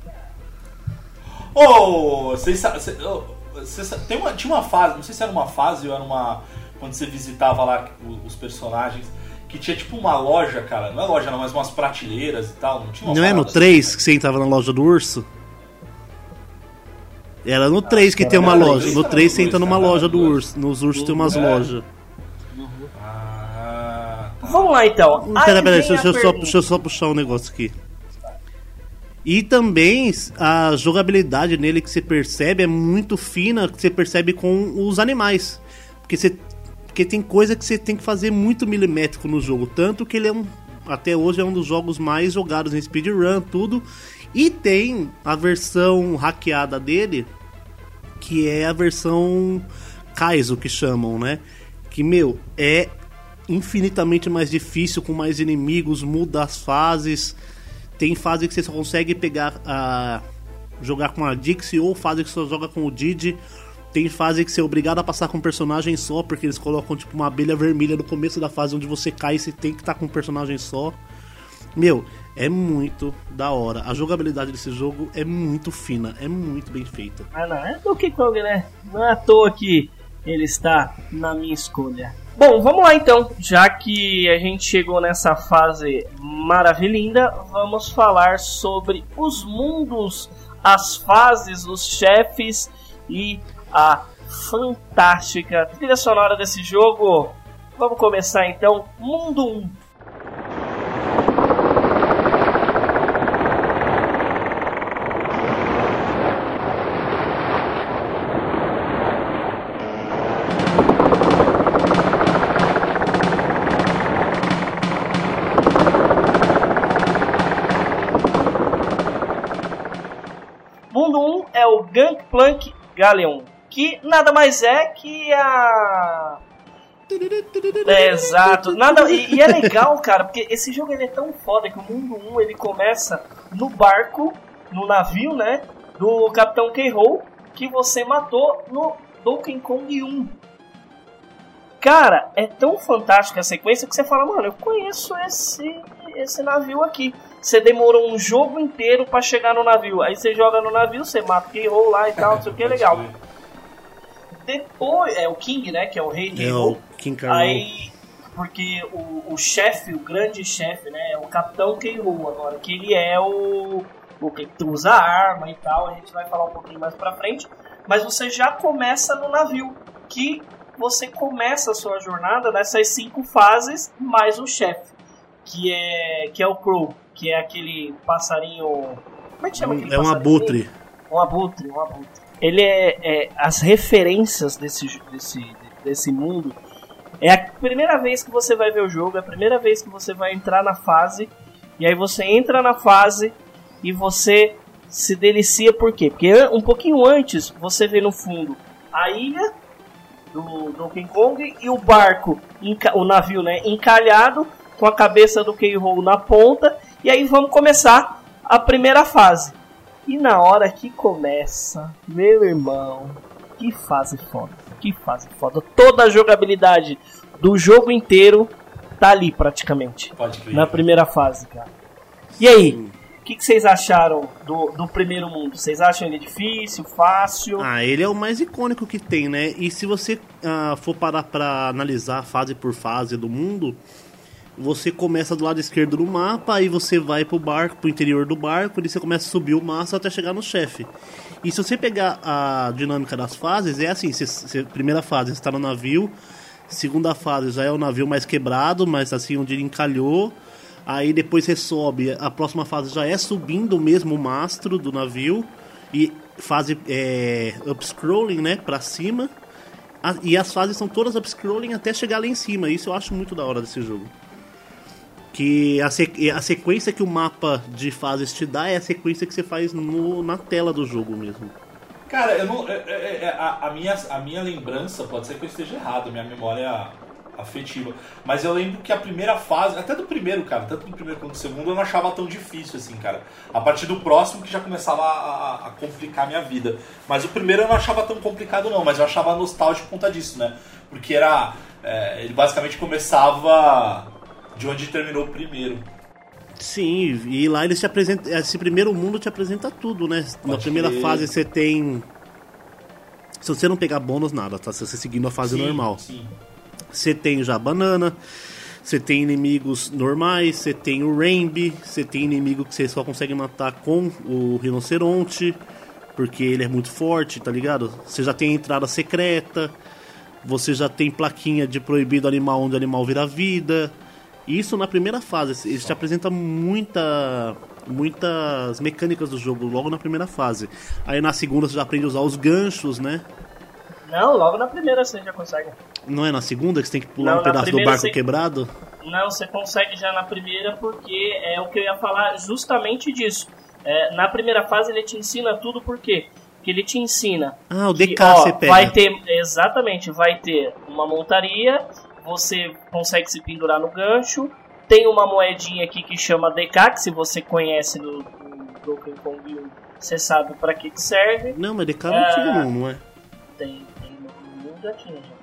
Ô, vocês cê sa- tem uma, tinha uma fase, não sei se era uma fase ou era uma. Quando você visitava lá os personagens, que tinha tipo uma loja, cara. Não é loja, não, mas umas prateleiras e tal. Não tinha uma Não é no parada 3 que você entrava na loja do urso? Era no 3 que tem uma loja. No era 3 no você entra numa loja do urso. Nos ursos tem umas lojas. tá. Vamos lá, então. Pera, pera, vem deixa, eu só, deixa eu só puxar um negócio aqui. E também a jogabilidade nele que você percebe é muito fina, que você percebe com os animais. Porque, você, porque tem coisa que você tem que fazer muito milimétrico no jogo. Tanto que ele é um. Até hoje é um dos jogos mais jogados em speedrun, tudo. E tem a versão hackeada dele, que é a versão Kaizo que chamam, né? Que, meu, é infinitamente mais difícil, com mais inimigos, muda as fases. Tem fase que você só consegue pegar a. jogar com a Dixie ou fase que só joga com o Didi. Tem fase que você é obrigado a passar com um personagem só, porque eles colocam tipo uma abelha vermelha no começo da fase onde você cai e você tem que estar com um personagem só. Meu, é muito da hora. A jogabilidade desse jogo é muito fina, é muito bem feita. Ah, não, é Donkey Kong, né? Não é à toa que ele está na minha escolha. Bom, vamos lá então. Já que a gente chegou nessa fase maravilhinda, vamos falar sobre os mundos, as fases, os chefes e a fantástica trilha sonora desse jogo. Vamos começar então. Mundo 1. Que nada mais é que a é, exato. Nada, e, e, é legal, cara, porque esse jogo ele é tão foda que o mundo 1 ele começa no barco, no navio, né? Do Capitão K-Roll, que você matou no Donkey Kong 1. Cara, é tão fantástica a sequência que você fala, mano, eu conheço esse, esse navio aqui. Você demorou um jogo inteiro para chegar no navio. Aí você joga no navio, você mata o K-Roll lá e tal, não sei o que, é legal. Depois, é o King, né? Que é o rei de É o King Carol. Aí, porque o, o chefe, o grande chefe, né? É o Capitão K-Rool agora, que ele é o, o que usa arma e tal. A gente vai falar um pouquinho mais pra frente. Mas você já começa no navio, que você começa a sua jornada nessas cinco fases, mais o chefe, que é, que é o Crow, que é aquele passarinho. Como é que chama aquele É um abutre. Um abutre, um abutre. Ele é, é as referências desse, desse, desse mundo. É a primeira vez que você vai ver o jogo, é a primeira vez que você vai entrar na fase. E aí você entra na fase e você se delicia por quê? Porque um pouquinho antes você vê no fundo a ilha do Donkey Kong e o barco, o navio, né, encalhado com a cabeça do K-Roll na ponta. E aí vamos começar a primeira fase. E na hora que começa, meu irmão, que fase foda, que fase foda. Toda a jogabilidade do jogo inteiro tá ali praticamente, Pode crer. na primeira fase, cara. E aí, o que, que vocês acharam do, do primeiro mundo? Vocês acham ele difícil, fácil? Ah, ele é o mais icônico que tem, né? E se você ah, for parar pra analisar fase por fase do mundo, você começa do lado esquerdo do mapa, aí você vai pro barco, pro interior do barco, e você começa a subir o mastro até chegar no chefe. E se você pegar a dinâmica das fases, é assim, primeira fase está no navio, segunda fase já é o navio mais quebrado, mas assim, onde ele encalhou. Aí depois você sobe, a próxima fase já é subindo mesmo o mastro do navio. E fase é, upscrolling, né, pra cima. A- e as fases são todas upscrolling até chegar lá em cima. Isso eu acho muito da hora desse jogo. Que a, se- a sequência que o mapa de fases te dá é a sequência que você faz no- na tela do jogo mesmo. Cara, eu não. é- é- é- a, a minha, a minha lembrança, pode ser que eu esteja errado, minha memória afetiva. Mas eu lembro que a primeira fase, até do primeiro, cara, tanto do primeiro quanto do segundo, eu não achava tão difícil assim, cara. A partir do próximo que já começava a, a- a complicar a minha vida. Mas o primeiro eu não achava tão complicado, não, mas eu achava nostálgico por conta disso, né? Porque era. é, ele basicamente começava de onde terminou o primeiro. Sim, e lá eles te apresentam. Esse primeiro mundo te apresenta tudo, né? Na Pode primeira crer. fase você tem. Se você não pegar bônus, nada, tá? Se você seguindo a fase Sim, normal. Sim. Você tem já a banana, você tem inimigos normais, você tem o Rambi, você tem inimigo que você só consegue matar com o rinoceronte, porque ele é muito forte, tá ligado? Você já tem a entrada secreta, você já tem plaquinha de proibido animal onde o animal vira vida. Isso na primeira fase, eles te apresentam muita, muitas mecânicas do jogo logo na primeira fase. Aí na segunda você já aprende a usar os ganchos, né? Não, logo na primeira você já consegue. Não é na segunda que você tem que pular Não, um pedaço do barco você- quebrado? Não, você consegue já na primeira porque é o que eu ia falar justamente disso. É, na primeira fase ele te ensina tudo por quê? Porque ele te ensina. Ah, o que, DK ó, você pega. Vai ter, exatamente, vai ter uma montaria, você consegue se pendurar no gancho, tem uma moedinha aqui que chama DK, que se você conhece do, do Donkey Kong 1, você sabe pra que, que serve. Não, mas DK não Ah. tinha não, não é? Tem, tem no mundo já tinha já.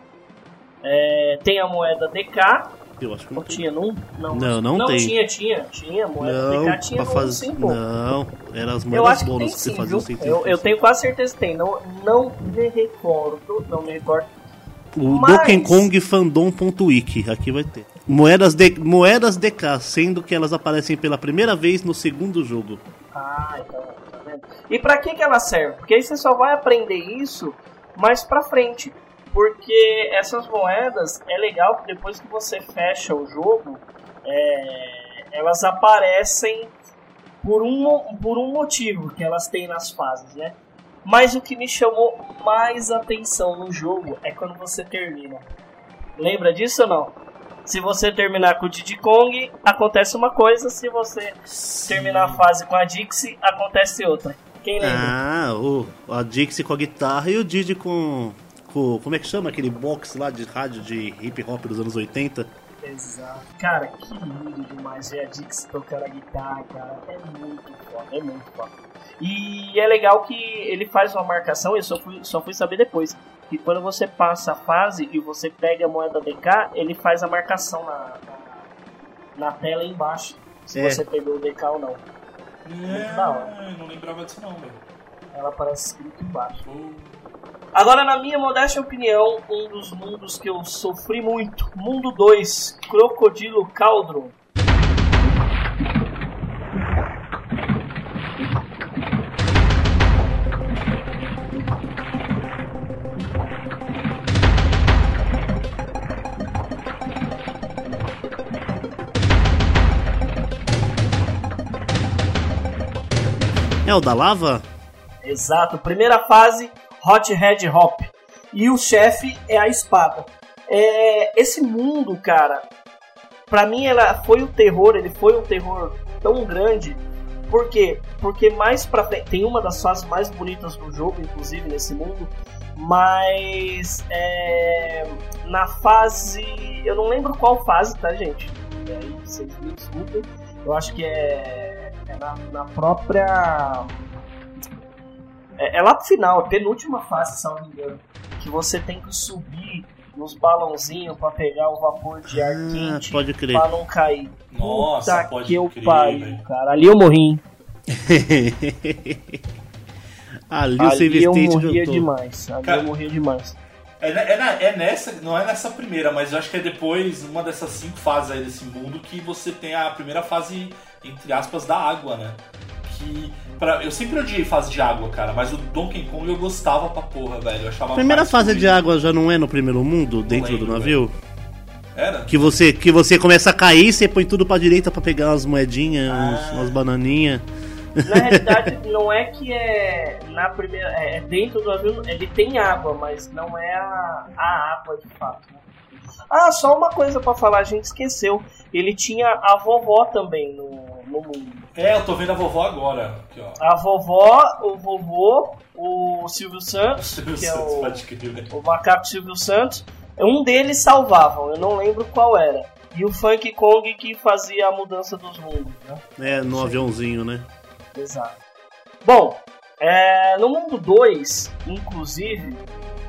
É, tem a moeda DK, Eu acho que não tem. tinha num? Não, Não, não não tem. tinha, tinha, tinha moeda Não, DK, tinha pra fazer. sim. Não, eram as moedas acho que bônus que você sim, fazia sem Eu, eu tenho quase certeza que tem. Não, não me recordo, não me recordo. O Mas- Donkey Kong Fandom.wiki, aqui vai ter. Moedas, de, moedas DK, sendo que elas aparecem pela primeira vez no segundo jogo. Ah, então, tá vendo? E pra que que ela serve? Porque aí você só vai aprender isso mais pra frente. Porque essas moedas é legal que depois que você fecha o jogo, é, elas aparecem por um, por um motivo que elas têm nas fases, né? Mas o que me chamou mais atenção no jogo é quando você termina. Lembra disso ou não? Se você terminar com o Diddy Kong, acontece uma coisa. Se você terminar a fase com a Dixie, acontece outra. Quem lembra? Ah, o, a Dixie com a guitarra e o Didi com, com. Como é que chama aquele box lá de rádio de hip hop dos anos 80? Exato. Cara, que lindo demais ver a Dix tocando a guitarra, cara. É muito foda, é muito foda. E é legal que ele faz uma marcação, eu só fui, só fui saber depois. Que quando você passa a fase e você pega a moeda DK, ele faz a marcação na, na, na tela embaixo. Se É. você pegou o DK ou não. Muito da hora. É, não lembrava disso não, velho. Ela aparece escrito embaixo. Agora, na minha modesta opinião, um dos mundos que eu sofri muito. Mundo 2, Crocodilo Cauldron. É o da lava? Exato, primeira fase, Hot Head Hop. E o chefe é a espada. É, esse mundo, cara, pra mim ela foi o terror, ele foi um terror tão grande. Por quê? Porque mais pra tem uma das fases mais bonitas do jogo, inclusive, nesse mundo. Mas é, na fase. Eu não lembro qual fase, tá, gente? E aí, vocês me desculpem. Eu acho que é na, na própria. É, é lá pro final, a penúltima fase, se não me engano. Que você tem que subir nos balãozinhos pra pegar o vapor de ar Ah, quente pode crer. pra não cair. Nossa, Puta pode que eu pariu, cara. Ali eu morri. hein? Ali o Ali Save eu State morria demais. Ali Cara, eu morria demais. É, ne- é, na- é nessa, não é nessa primeira, mas eu acho que é depois, uma dessas cinco fases aí desse mundo, que você tem a primeira fase, entre aspas, da água, né? Que. Pra, eu sempre odiei fase de água, cara, mas o Donkey Kong eu gostava pra porra, velho. Eu achava A primeira mais fase de água já não é no primeiro mundo, dentro lembro, do navio? Era? Que você, que você começa a cair, você põe tudo pra direita pra pegar umas moedinhas, Ah. uns- umas bananinhas. Na realidade, não é que é na primeira. É é dentro do navio, ele tem água, mas não é a, a água de fato. né? Ah, só uma coisa pra falar, a gente esqueceu. Ele tinha a vovó também no, no mundo. É, eu tô vendo a vovó agora. Aqui, ó. A vovó, o vovô, o Silvio Santos, Silvio que é Santos, o, pode crer, né? o macaco Silvio Santos. Um deles salvavam, eu não lembro qual era. E o Funk Kong que fazia a mudança dos mundos, né? É, no aviãozinho, né? Exato. Bom, é, no mundo 2, inclusive,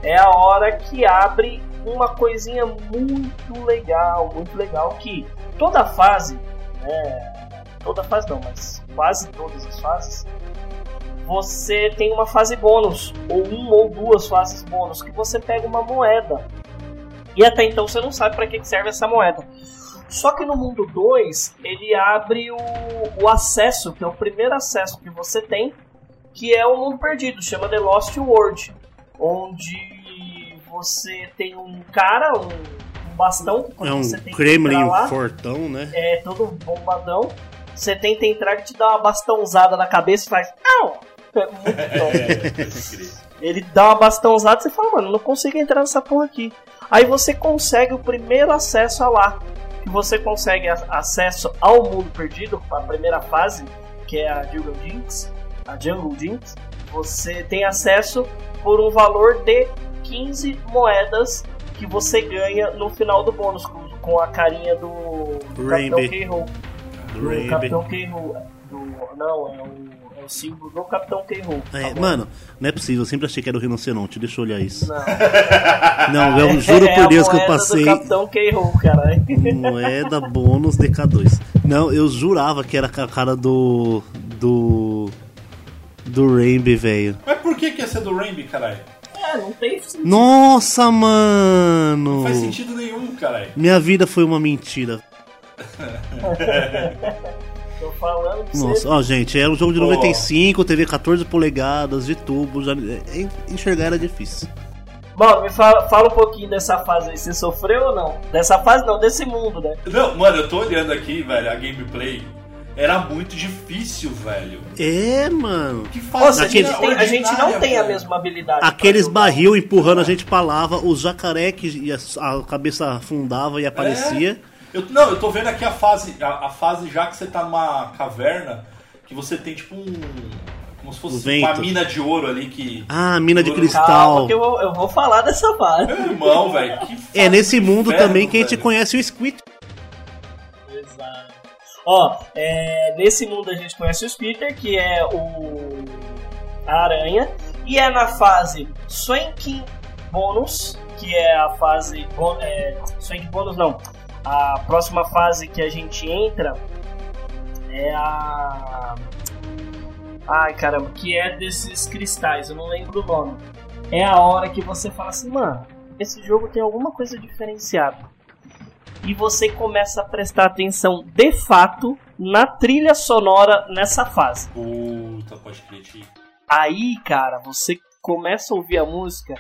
é a hora que abre uma coisinha muito legal, muito legal, que toda fase, né, toda fase não, mas quase todas as fases, você tem uma fase bônus, ou uma ou duas fases bônus, que você pega uma moeda. E até então você não sabe para que serve essa moeda. Só que no mundo 2, ele abre o, o acesso, que é o primeiro acesso que você tem, que é o mundo perdido, chama The Lost World, onde você tem um cara, um, um bastão, É um Kremlin fortão, né? é todo bombadão, você tenta entrar e te dá uma bastãozada na cabeça e faz... Au! É muito top. Ele dá uma bastãozada e você fala, mano, não consigo entrar nessa porra aqui. Aí você consegue o primeiro acesso a lá. Que você consegue acesso ao mundo perdido, a primeira fase, que é a Jungle Jinx. A Jungle Jinx. Você tem acesso por um valor de 15 moedas que você ganha no final do bônus, com, a carinha do, do Rainby. Capitão K-Rool. Não, é o, é o símbolo do Capitão K-Rool. É, tá mano, não é possível, eu sempre achei que era o rinoceronte, deixa eu olhar isso. Não. Não, eu juro É por Deus que eu passei Do Capitão K-Rool, caralho. moeda bônus DK2. Não, eu jurava que era a cara do. do. do Rainby, velho. Mas por que que ia ser do Rainby, caralho? É, não tem sentido. Nossa, mano! Não faz sentido nenhum, caralho. Minha vida foi uma mentira. Tô falando pra Nossa, você. ó, gente, era um jogo de Ó. 95, TV 14 polegadas, de tubo, já, é, enxergar era difícil. Bom, me fala, fala um pouquinho dessa fase aí. Você sofreu ou não? Dessa fase não, desse mundo, né? Não, mano, eu tô olhando aqui, velho, a gameplay. Era muito difícil, velho. É, mano. Que fase gente, tem- a gente não tem a mesma habilidade. Aqueles barril empurrando a gente pra lava, os jacaré que a cabeça afundava e aparecia. Eu, não, eu tô vendo aqui a fase, a, a fase já que você tá numa caverna, que você tem tipo um. como se fosse vento. uma mina de ouro ali que. Ah, mina de cristal. que eu vou, eu vou falar dessa fase. Irmão, velho. que É nesse do mundo inferno, também que a gente velho. conhece o Squid. Exato. Ó, é, nesse mundo a gente conhece o Spitter, que é o a aranha, e é na fase Swanking Bonus, que é a fase bon- é, Swanking Bonus não. A próxima fase que a gente entra é a Ai, caramba, que é desses cristais, eu não lembro o nome. É a hora que você fala assim, mano, esse jogo tem alguma coisa diferenciada e você começa a prestar atenção de fato na trilha sonora nessa fase. Puta, pode crer. Aí, cara, você começa a ouvir a música,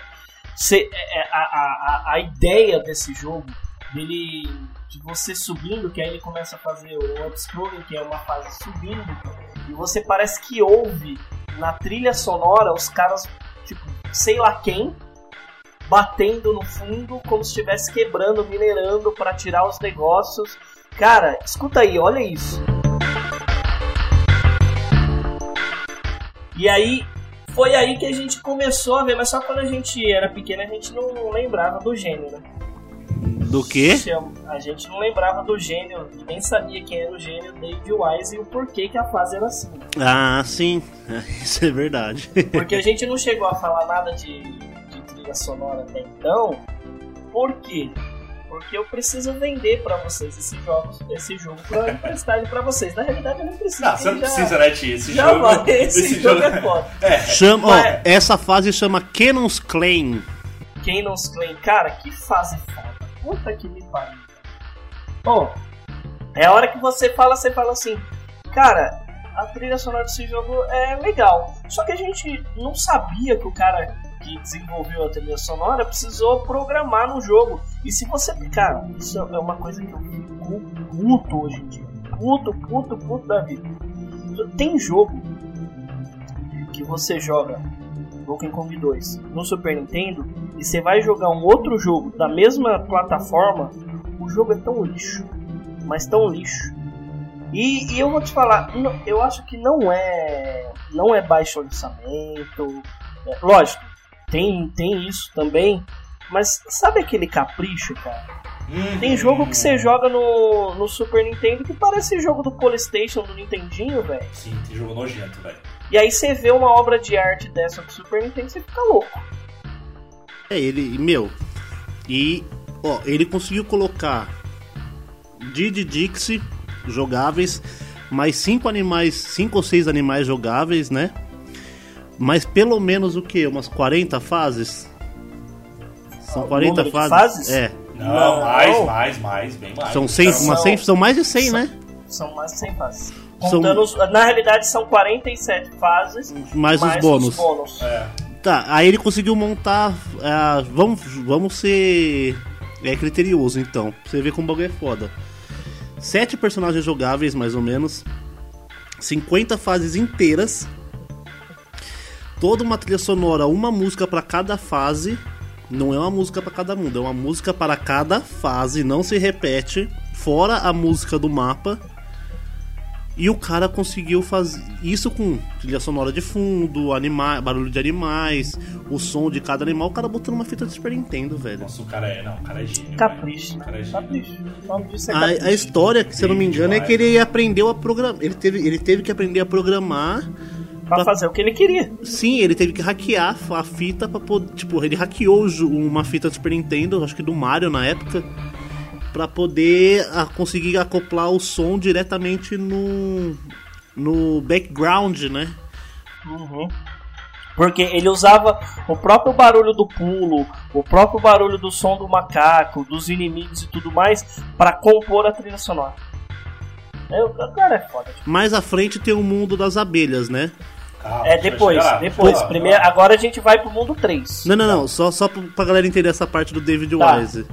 você, é, é, a, a, a, a ideia desse jogo, dele, de você subindo, que aí ele começa a fazer o upscrolling, que é uma fase subindo, e você parece que ouve na trilha sonora os caras, tipo, sei lá quem, batendo no fundo como se estivesse quebrando, minerando para tirar os negócios. Cara, escuta aí, olha isso. E aí foi aí que a gente começou a ver, mas só quando a gente era pequeno a gente não lembrava do né? Do quê? A gente não lembrava do gênio, nem sabia quem era o gênio David Wise e o porquê que a fase era assim. Ah, sim. Isso é verdade. Porque a gente não chegou a falar nada de, de trilha sonora até então. Por quê? Porque eu preciso vender pra vocês esse jogo, esse jogo pra emprestar ele pra vocês. Na realidade eu não preciso. Não, você não precisa, né, tio? Esse Já jogo. vai, esse, jogo é foda. É, Chama, ó, Mas- essa fase chama Cannon's Claim. Quem não se claim, cara, que fase foda. Puta que me pariu. Bom, é a hora que você fala, você fala assim, cara, a trilha sonora desse jogo é legal. Só que a gente não sabia que o cara que desenvolveu a trilha sonora precisou programar no jogo. E se você. Cara, isso é uma coisa que eu fico puto hoje em dia. Puto, puto, puto da vida. Tem jogo que você joga Donkey Kong 2 no Super Nintendo e você vai jogar um outro jogo da mesma plataforma, o jogo é tão lixo, mas tão lixo. E, e eu vou te falar, eu acho que não é não é baixo orçamento, é, lógico, tem tem isso também, mas sabe aquele capricho, cara? Uhum. Tem jogo que você joga no, no Super Nintendo que parece jogo do Polystation, do Nintendinho, velho. Sim, tem jogo nojento, velho. E aí você vê uma obra de arte dessa do Super Nintendo e você fica louco. É, ele, meu. E, ó, ele conseguiu colocar Didi Dixie jogáveis, mais cinco animais, cinco ou seis animais jogáveis, né? Mas pelo menos o que? Umas 40 fases? São Ah, 40 número de fases? fases? É. Não, Não. mais, mais, mais, bem mais. São, 100, Cara, umas 100, são mais de 100, né? São mais de 100 fases. São- Contando os- na realidade são 47 fases, Mais, os bônus. bônus. É. Tá, aí ele conseguiu montar. ah, vamos, vamos ser é, criterioso então. Pra você ver como o bagulho é foda. Sete personagens jogáveis, mais ou menos. 50 fases inteiras. Toda uma trilha sonora, uma música pra cada fase. Não é uma música pra cada mundo, é uma música para cada fase, não se repete. Fora a música do mapa. E o cara conseguiu fazer isso com trilha sonora de fundo, anima barulho de animais, o som de cada animal. O cara botou numa fita de Super Nintendo, velho. Nossa, o cara é. Não, o cara é gênio. Capricho, cara é né? gênio. Capricho. O nome disso é A, capricho. a história, que se eu não me engano, é que ele aprendeu a programar. Ele teve, ele teve que aprender a programar. Pra fazer o que ele queria. Sim, ele teve que hackear a fita pra poder. Tipo, ele hackeou uma fita de Super Nintendo, acho que do Mario na época, pra poder ah, conseguir acoplar o som diretamente no. no background, né? Uhum. Porque ele usava o próprio barulho do pulo, o próprio barulho do som do macaco, dos inimigos e tudo mais, pra compor a trilha sonora. É, o cara é foda. Mais à frente tem o mundo das abelhas, né? Calma, É depois, chegar depois. Primeiro, calma. agora a gente vai pro mundo 3. Não, não, não. Só, só pra pra galera entender essa parte do David Tá. Wise.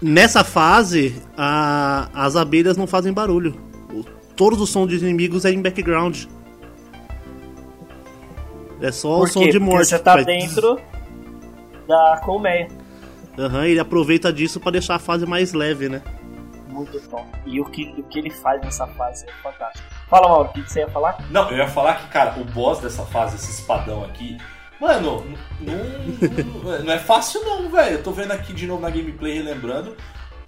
Nessa fase, a- as abelhas não fazem barulho. O- Todos os sons dos inimigos é em background. É só Por o som quê? de Porque morte. você tá dentro da colmeia. Aham, ele aproveita disso pra deixar a fase mais leve, né? Muito bom. E o que, o que ele faz nessa fase é fantástico. Fala, Mauro, o que você ia falar? Não, eu ia falar que, cara, o boss dessa fase, esse espadão aqui, mano, não, não, não é fácil não, velho. Eu tô vendo aqui de novo na gameplay, relembrando.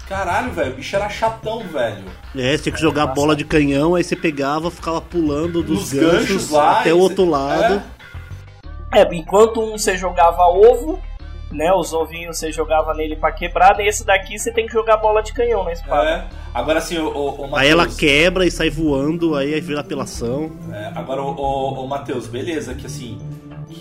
Caralho, velho, o bicho era chatão, velho. É, você tinha que jogar Nossa. bola de canhão, aí você pegava, ficava pulando dos Nos ganchos, ganchos lá. até o outro lado. É. É, enquanto um você jogava ovo, né? Os ovinhos você jogava nele pra quebrar, e esse daqui você tem que jogar bola de canhão na espada. É. Agora assim, o, o, o Aí ela quebra e sai voando, aí vira apelação. é, agora o, o, o Matheus, beleza, que assim, que,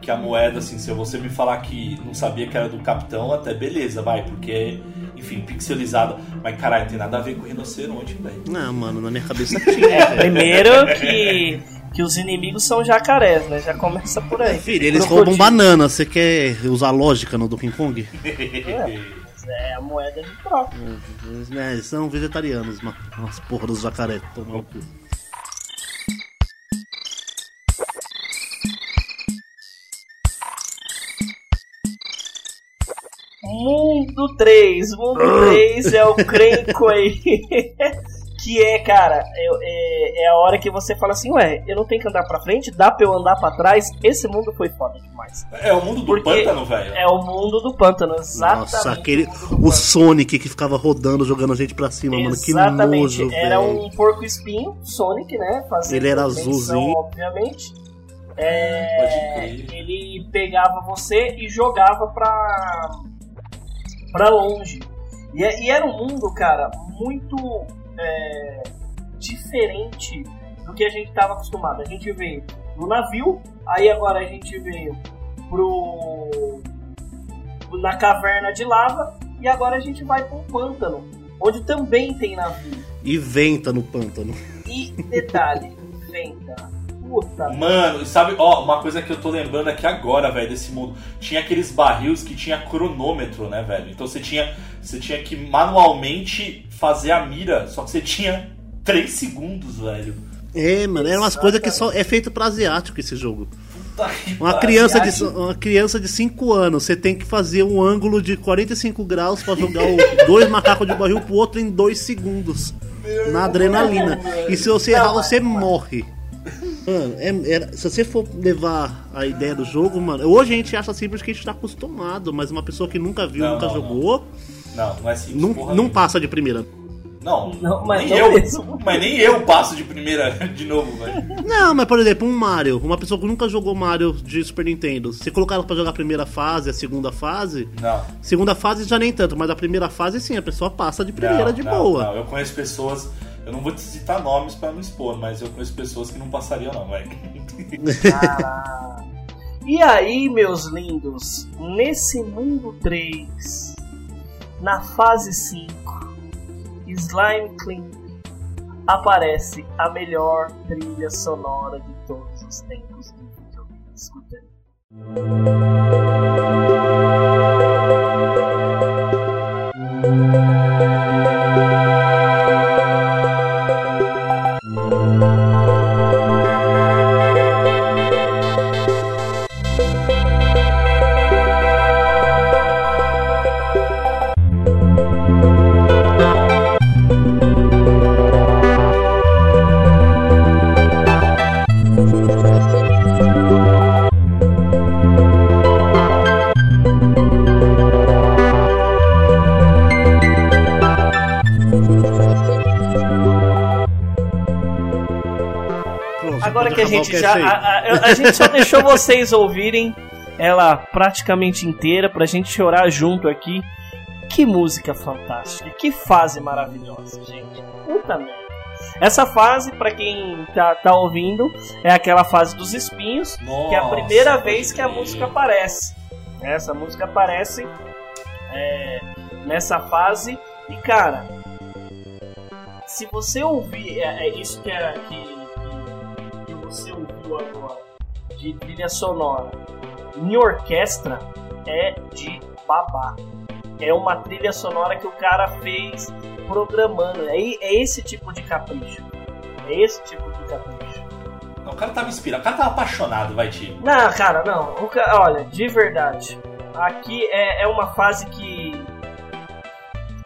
que a moeda, assim, se você me falar que não sabia que era do capitão, até beleza, vai, porque, enfim, pixelizada. Mas caralho, tem nada a ver com rinoceronte, velho. Não, mano, na minha cabeça tinha. É, primeiro que, que os inimigos são jacarés, né? Já começa por aí. Filho, eles roubam banana. Você quer usar lógica no Donkey Kong? É a moeda de troca. Eles, né, eles são vegetarianos, ma- umas porra dos jacaré. Tomar o cu. Mundo 3. Mundo 3 é o crenco aí. que é, cara, é, é, a hora que você fala assim, ué, eu não tenho que andar pra frente, dá pra eu andar pra trás. Esse mundo foi foda demais. É o mundo do Porque pântano, velho. É o mundo do pântano, exatamente. Nossa, aquele. o. Sonic que ficava rodando, jogando a gente pra cima, mano. Que Exatamente, nojo, era um porco espinho, Sonic, né? Fazendo Ele era azulzinho. Obviamente. É, ele pegava você e jogava pra, pra longe. E, é- e era um mundo, cara, muito é, diferente do que a gente estava acostumado. A gente veio no navio, aí agora a gente veio pro na caverna de lava e agora a gente vai para um pântano, onde também tem navio. E venta no pântano. E detalhe, venta. Puta Mano, sabe, ó, uma coisa que eu tô lembrando aqui agora, velho, desse mundo. Tinha aqueles barris que tinha cronômetro, né, velho? Então você tinha, você tinha que manualmente fazer a mira, só que você tinha 3 segundos, velho. É, mano, eram umas coisas que só é feito pra asiático esse jogo. Puta que Uma pariu. criança, de, uma criança de 5 anos, você tem que fazer um ângulo de 45 graus pra jogar o, dois macacos de barril pro outro em 2 segundos. na adrenalina. E se você errar, você morre. Mano, é- era- se você for levar a ideia do jogo, mano. Hoje a gente acha simples que a gente tá acostumado, mas uma pessoa que nunca viu, Não, nunca não, jogou, Não, não é simples, não, porra não passa de primeira. Não, Não, mas nem não eu, mesmo. mas nem eu passo de primeira de novo, velho. Não, mas por exemplo, um Mario, uma pessoa que nunca jogou Mario de Super Nintendo, se colocar ela pra jogar a primeira fase, a segunda fase, Não. segunda fase já nem tanto, mas a primeira fase sim, a pessoa passa de primeira não, de não, boa. não. Eu conheço pessoas, eu não vou te citar nomes pra não expor, mas eu conheço pessoas que não passariam não, velho. Ah. E aí, meus lindos, nesse mundo 3, na fase 5, Slime Clean, aparece a melhor trilha sonora de todos os tempos do videogame. Escuta aí. Gente já. A, a- a gente só deixou vocês ouvirem ela praticamente inteira pra gente chorar junto aqui. Que música fantástica, que fase maravilhosa, gente. Puta merda. Essa fase, pra quem tá, tá ouvindo, é aquela fase dos espinhos, que é a Nossa, primeira vez que a música aparece. Essa música aparece é, nessa fase e cara, se você ouvir é, é isso que, é, que, que, que você ouviu agora de trilha sonora em orquestra é de babá. É uma trilha sonora que o cara fez programando. É, é esse tipo de capricho. É esse tipo de capricho. Não, o cara tava inspirado, o cara tava apaixonado, vai, Tio. Não, cara, não. O ca- Olha, de verdade. Aqui é, é uma fase que.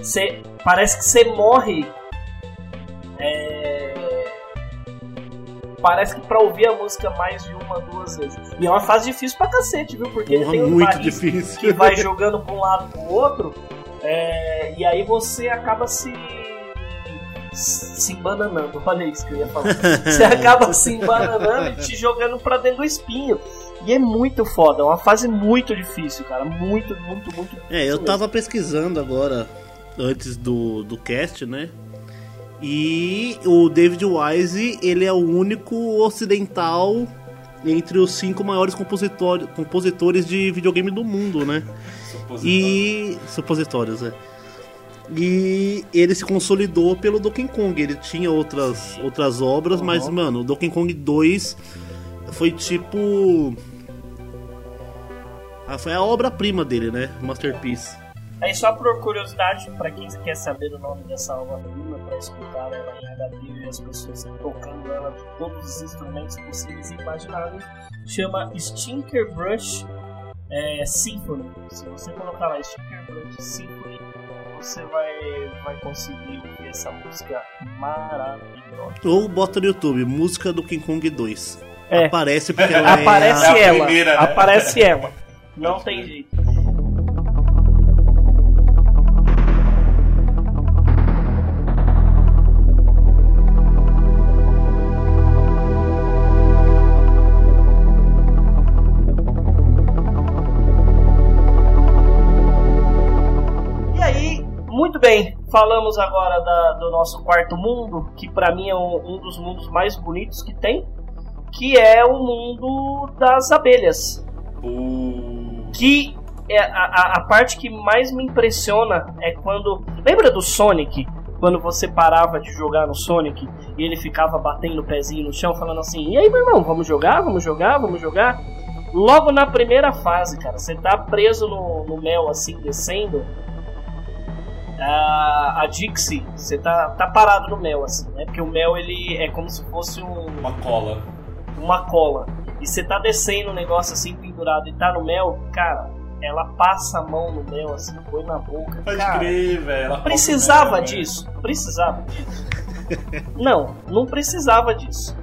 Cê, parece que você morre. é, parece que pra ouvir a música mais de uma, duas vezes. E é uma fase difícil pra cacete, viu? Porque Porra, tem um muito difícil. que vai jogando pra um lado pro outro, é, e aí você acaba se. se embananando. Olha isso que eu ia falar. Você acaba se embananando e te jogando pra dentro do espinho. E é muito foda, é uma fase muito difícil, cara. Muito, muito, muito difícil. É, eu mesmo. tava pesquisando agora, antes do, do cast, né? E o David Wise, ele é o único ocidental entre os cinco maiores compositor, compositores de videogame do mundo, né? E. Supositórios, é. E ele se consolidou pelo Donkey Kong. Ele tinha outras, outras obras, mas, mano, o Donkey Kong 2 foi tipo. Ah, foi a obra-prima dele, né? Masterpiece. Aí só por curiosidade, pra quem quer saber o nome dessa obra-prima, pra escutar ela em HD e as pessoas tocando ela de todos os instrumentos possíveis e imagináveis, chama Stinker Brush é, Symphony. Se você colocar lá Stinker Brush Symphony, você vai, vai conseguir ouvir essa música maravilhosa. Ou bota no YouTube, música do King Kong 2. É. Aparece porque ela Aparece é a... a ela, primeira, né? aparece ela. Não tem jeito. Bem, falamos agora da- do nosso quarto mundo, que pra mim é um, um dos mundos mais bonitos que tem, que é o mundo das abelhas. O... Que é a, a- a parte que mais me impressiona é quando. Lembra do Sonic? Quando você parava de jogar no Sonic e ele ficava batendo o pezinho no chão, falando assim: E aí, meu irmão, vamos jogar? Vamos jogar? Vamos jogar? Logo na primeira fase, cara, você tá preso no, no mel assim, descendo. A, a Dixie, você tá, tá parado no mel, assim, né? Porque o mel ele é como se fosse um, Uma cola. uma cola e você tá descendo um negócio assim pendurado e tá no mel, cara, ela passa a mão no mel assim, põe na boca. Pode cara, crer, velho. precisava come, né, disso, precisava disso. não, não precisava disso.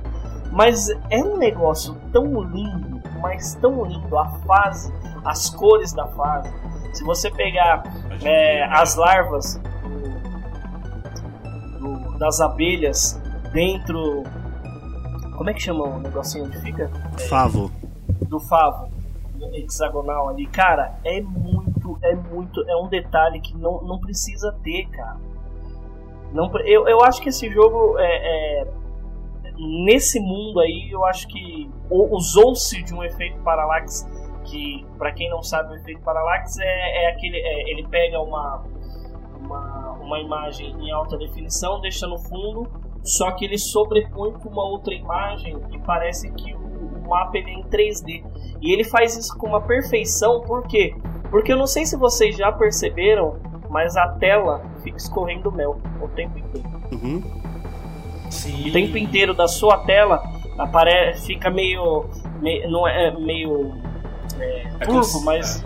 Mas é um negócio tão lindo, mas tão lindo a fase, as cores da fase. Se você pegar é, as larvas do- do- das abelhas dentro. Como é que chama o negocinho onde fica? Favo. Do favo hexagonal ali. Cara, é muito, é muito. É um detalhe que não, não precisa ter, cara. Não, eu, eu acho que esse jogo é, é- nesse mundo aí, eu acho que usou-se de um efeito parallax que, pra quem não sabe, o efeito parallax é, é aquele, é, ele pega uma, uma uma imagem em alta definição, deixa no fundo, só que ele sobrepõe com uma outra imagem e parece que o, o mapa ele é em 3D. E ele faz isso com uma perfeição, por quê? Porque eu não sei se vocês já perceberam, mas a tela fica escorrendo mel o tempo inteiro. Uhum. Sim. O tempo inteiro da sua tela aparece, fica meio, meio não é meio é, É como mas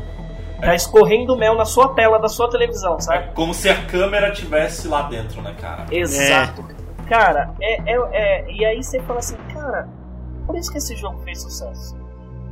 é. tá escorrendo mel na sua tela da sua televisão, É sabe? como se a câmera tivesse lá dentro, né, cara? Exato. Cara, é, é, é- e aí você fala assim, cara, por isso que esse jogo fez sucesso.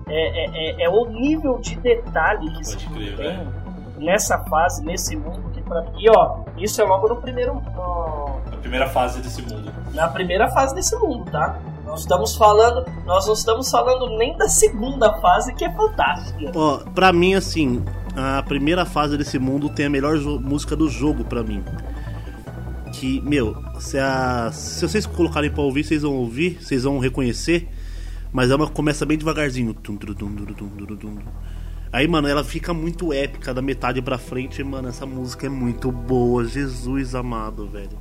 É, é, é, é o nível de detalhe que esse jogo crer, tem velho. nessa fase, nesse mundo que pra mim. E ó, isso é logo no primeiro. no- A primeira fase desse mundo. na primeira fase desse mundo, tá? Nós estamos falando. Nós não estamos falando nem da segunda fase, que é fantástica. Ó, pra mim, assim, a primeira fase desse mundo tem a melhor música do jogo pra mim. Que, meu, se, a- se vocês colocarem pra ouvir, vocês vão ouvir, vocês vão reconhecer. Mas ela começa bem devagarzinho. Aí, mano, ela fica muito épica da metade pra frente. Mano, essa música é muito boa. Jesus amado, velho.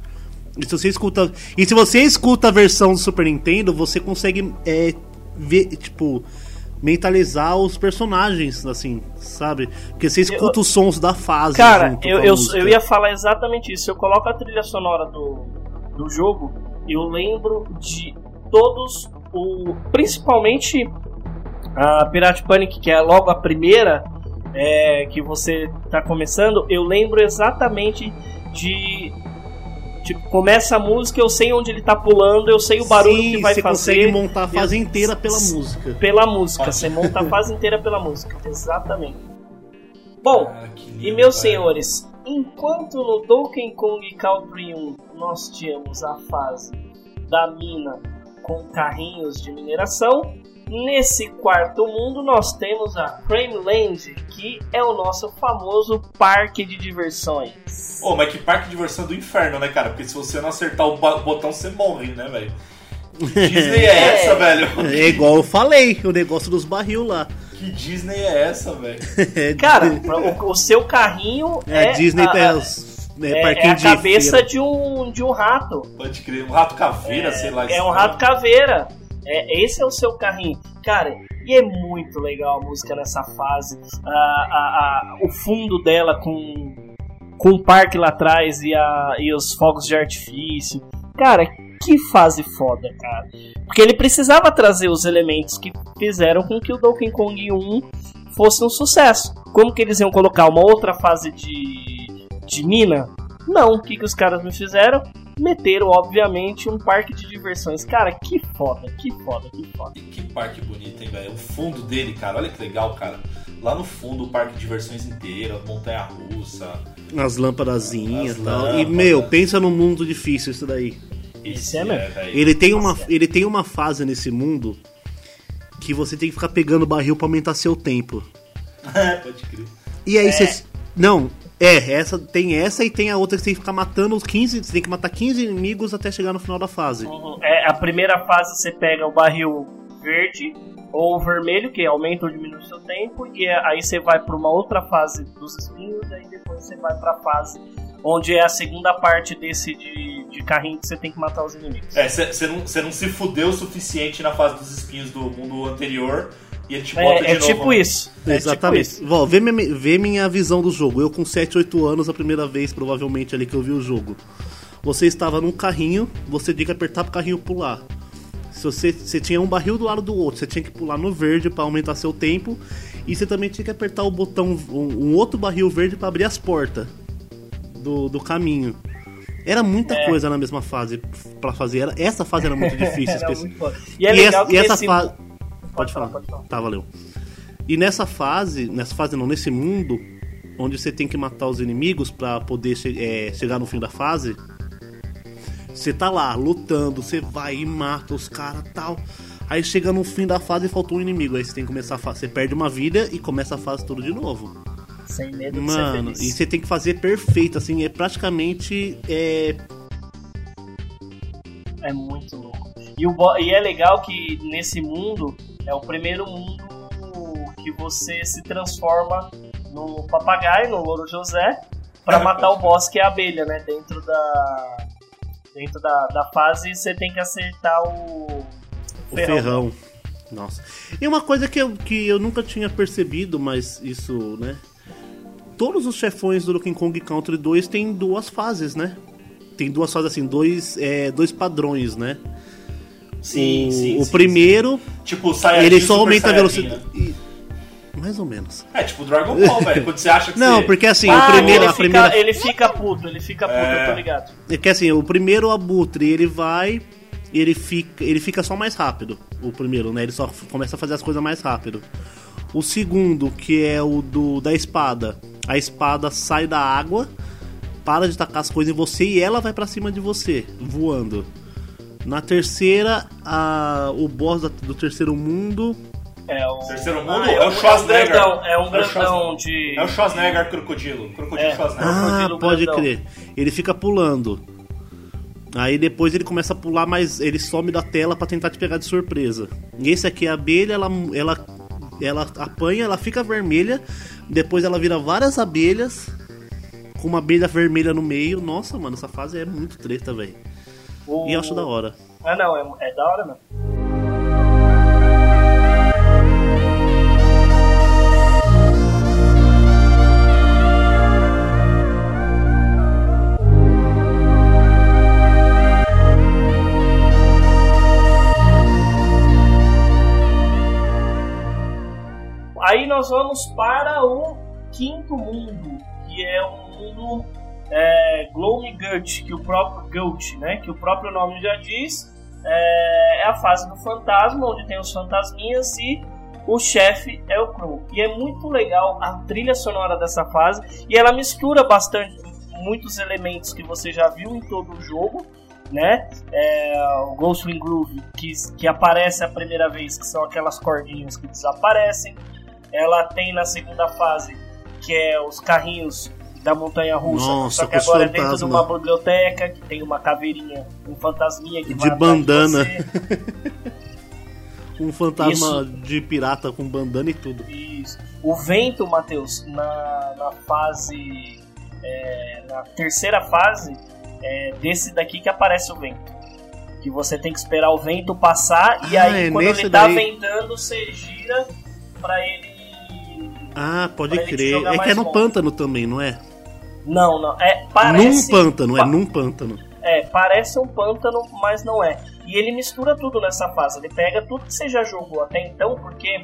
E se você escuta, e se você escuta a versão do Super Nintendo, você consegue é, ver, tipo, mentalizar os personagens, assim, sabe? Porque você escuta os sons da fase. Cara, eu, eu, eu ia falar exatamente isso. Se eu coloco a trilha sonora do, do jogo, eu lembro de todos o. Principalmente a Pirate Panic, que é logo a primeira é, que você tá começando, eu lembro exatamente de. Tipo, começa a música, eu sei onde ele tá pulando, eu sei o barulho Sim, que vai você fazer. consegue montar a fase inteira pela música. Pela música, você monta a fase inteira pela música, exatamente. Bom, Ah, lindo, e meus cara. senhores, enquanto no Donkey Kong Country 1 nós tínhamos a fase da mina com carrinhos de mineração, nesse quarto mundo nós temos a Crime Land, que é o nosso famoso parque de diversões. Ô, mas que parque de diversão do inferno, né, cara? Porque se você não acertar o botão, você morre, né, velho? Que Disney é É. essa, velho? É igual eu falei, o negócio dos barril lá. Que Disney é essa, velho? É, Cara, o, o seu carrinho é, é, a Disney a, é, os- é, é- é a de cabeça feira. de um, de um rato. Pode crer. Um rato caveira, sei lá. É um rato caveira. É, esse é o seu carrinho. Cara, e é muito legal a música nessa fase. A, a- a- o fundo dela com, com o parque lá atrás e, a, e os fogos de artifício. Cara, que fase foda, cara. Porque ele precisava trazer os elementos que fizeram com que o Donkey Kong 1 fosse um sucesso. Como que eles iam colocar uma outra fase de, de mina? Não, o que, que os caras me fizeram? Meteram, obviamente, um parque de diversões. Cara, que foda, que foda, que foda. E Que parque bonito, hein, velho? O fundo dele, cara, olha que legal, cara. Lá no fundo, o parque de diversões inteiro, montanha russa. As lâmpadazinhas As e tal. E, meu, pensa num mundo difícil isso daí. Esse é mesmo. velho. Ele tem, uma, ele tem uma fase nesse mundo que você tem que ficar pegando barril pra aumentar seu tempo. Pode crer. E aí você. Não, é, essa tem essa e tem a outra que você tem que ficar matando os 15. Você tem que matar 15 inimigos até chegar no final da fase. Uhum. É, a primeira fase você pega o barril verde ou vermelho, que aumenta ou diminui o seu tempo, e é- aí você vai para uma outra fase dos espinhos, e aí depois você vai pra fase onde é a segunda parte desse de, de carrinho que você tem que matar os inimigos. É, você não, cê não se fudeu o suficiente na fase dos espinhos do mundo anterior e ele te bota É, de é novo. tipo isso. É Exatamente. tipo isso. Vê, minha- vê minha visão do jogo. Eu com 7, 8 anos, a primeira vez, provavelmente, ali que eu vi o jogo. Você estava num carrinho, você tinha que apertar pro carrinho pular. Se você, você tinha um barril do lado do outro, você tinha que pular no verde para aumentar seu tempo. E você também tinha que apertar o botão, um, um outro barril verde para abrir as portas do, do caminho. Era muita É. coisa na mesma fase para fazer. Era, essa fase era muito difícil. Era muito. E é e legal essa, que e essa esse- fase. Pode falar, falar. pode falar. Tá, valeu. E nessa fase, nessa fase não, nesse mundo, onde você tem que matar os inimigos pra poder é, chegar no fim da fase, você tá lá lutando, você vai e mata os caras tal. Aí chega no fim da fase e faltou um inimigo. Aí você tem que começar a fase. Você perde uma vida e começa a fase tudo de novo. Sem medo de Mano, ser e feliz. você tem que fazer perfeito, assim, é praticamente. É, É muito louco. E, o e é legal que nesse mundo é o primeiro mundo que você se transforma no papagaio, no louro José, pra matar o boss que é a abelha, né? Dentro da. Dentro da, da fase você tem que acertar o. O ferrão. Nossa. E uma coisa que eu, que eu nunca tinha percebido, mas isso, né? Todos os chefões do Donkey Kong Country 2 tem duas fases, né? Tem duas fases assim, dois, é, dois padrões, né? Sim, o, sim, o sim, primeiro, sim. Tipo, Saiyajin ele só aumenta a velocidade. né? e- Mais ou menos. É tipo Dragon Ball, velho. Quando você acha que Não, você... porque assim, Ah, o primeiro, ele, a fica, primeira. ele fica puto, ele fica puto, É. eu tô ligado. É que assim, o primeiro abutre, ele vai. Ele fica, ele fica só mais rápido. O primeiro, né? Ele só começa a fazer as coisas mais rápido. O segundo, que é o do da espada. A espada sai da água, para de tacar as coisas em você e ela vai pra cima de você, voando. Na terceira, a, o boss da- do terceiro mundo. É o. Terceiro mundo Ah, é o Schwarzenegger. grandão, é um É o grandão de. É o Schwarzenegger crocodilo. Crocodilo É. Schwarzenegger. Ah, crocodilo pode grandão. crer. Ele fica pulando. Aí depois ele começa a pular, mas ele some da tela pra tentar te pegar de surpresa. E esse aqui, a abelha, ela, ela, ela apanha, ela fica vermelha. Depois ela vira várias abelhas. Com uma abelha vermelha no meio. Nossa, mano, essa fase é muito treta, velho. O- E eu acho da hora. Ah, não, é, é da hora mesmo. Aí nós vamos para o quinto mundo, que é um mundo é, Gloomy Gut, que o próprio Gut, né, que o próprio nome já diz, é, é a fase do fantasma, onde tem os fantasminhas e o chefe é o Crow. E é muito legal a trilha sonora dessa fase e ela mistura bastante muitos elementos que você já viu em todo o jogo, né? É, o Ghostwing Groove que, que aparece a primeira vez, que são aquelas cordinhas que desaparecem. Ela tem na segunda fase que é os carrinhos da montanha russa, Nossa, só que agora é dentro de uma biblioteca que tem uma caveirinha, um fantasminha que De bandana. você. Um fantasma Isso. de pirata com bandana e tudo. Isso. O vento, Matheus, na, na fase. é, na terceira fase, é desse daqui que aparece o vento. Que você tem que esperar o vento passar e Ah, aí é quando ele tá daí. ventando, você gira pra ele. Ah, pode crer. É que é no pântano também, não é? Não, não. É, parece. num pântano, é pa- num pântano. É, parece um pântano, mas não é. E ele mistura tudo nessa fase. Ele pega tudo que você já jogou até então, porque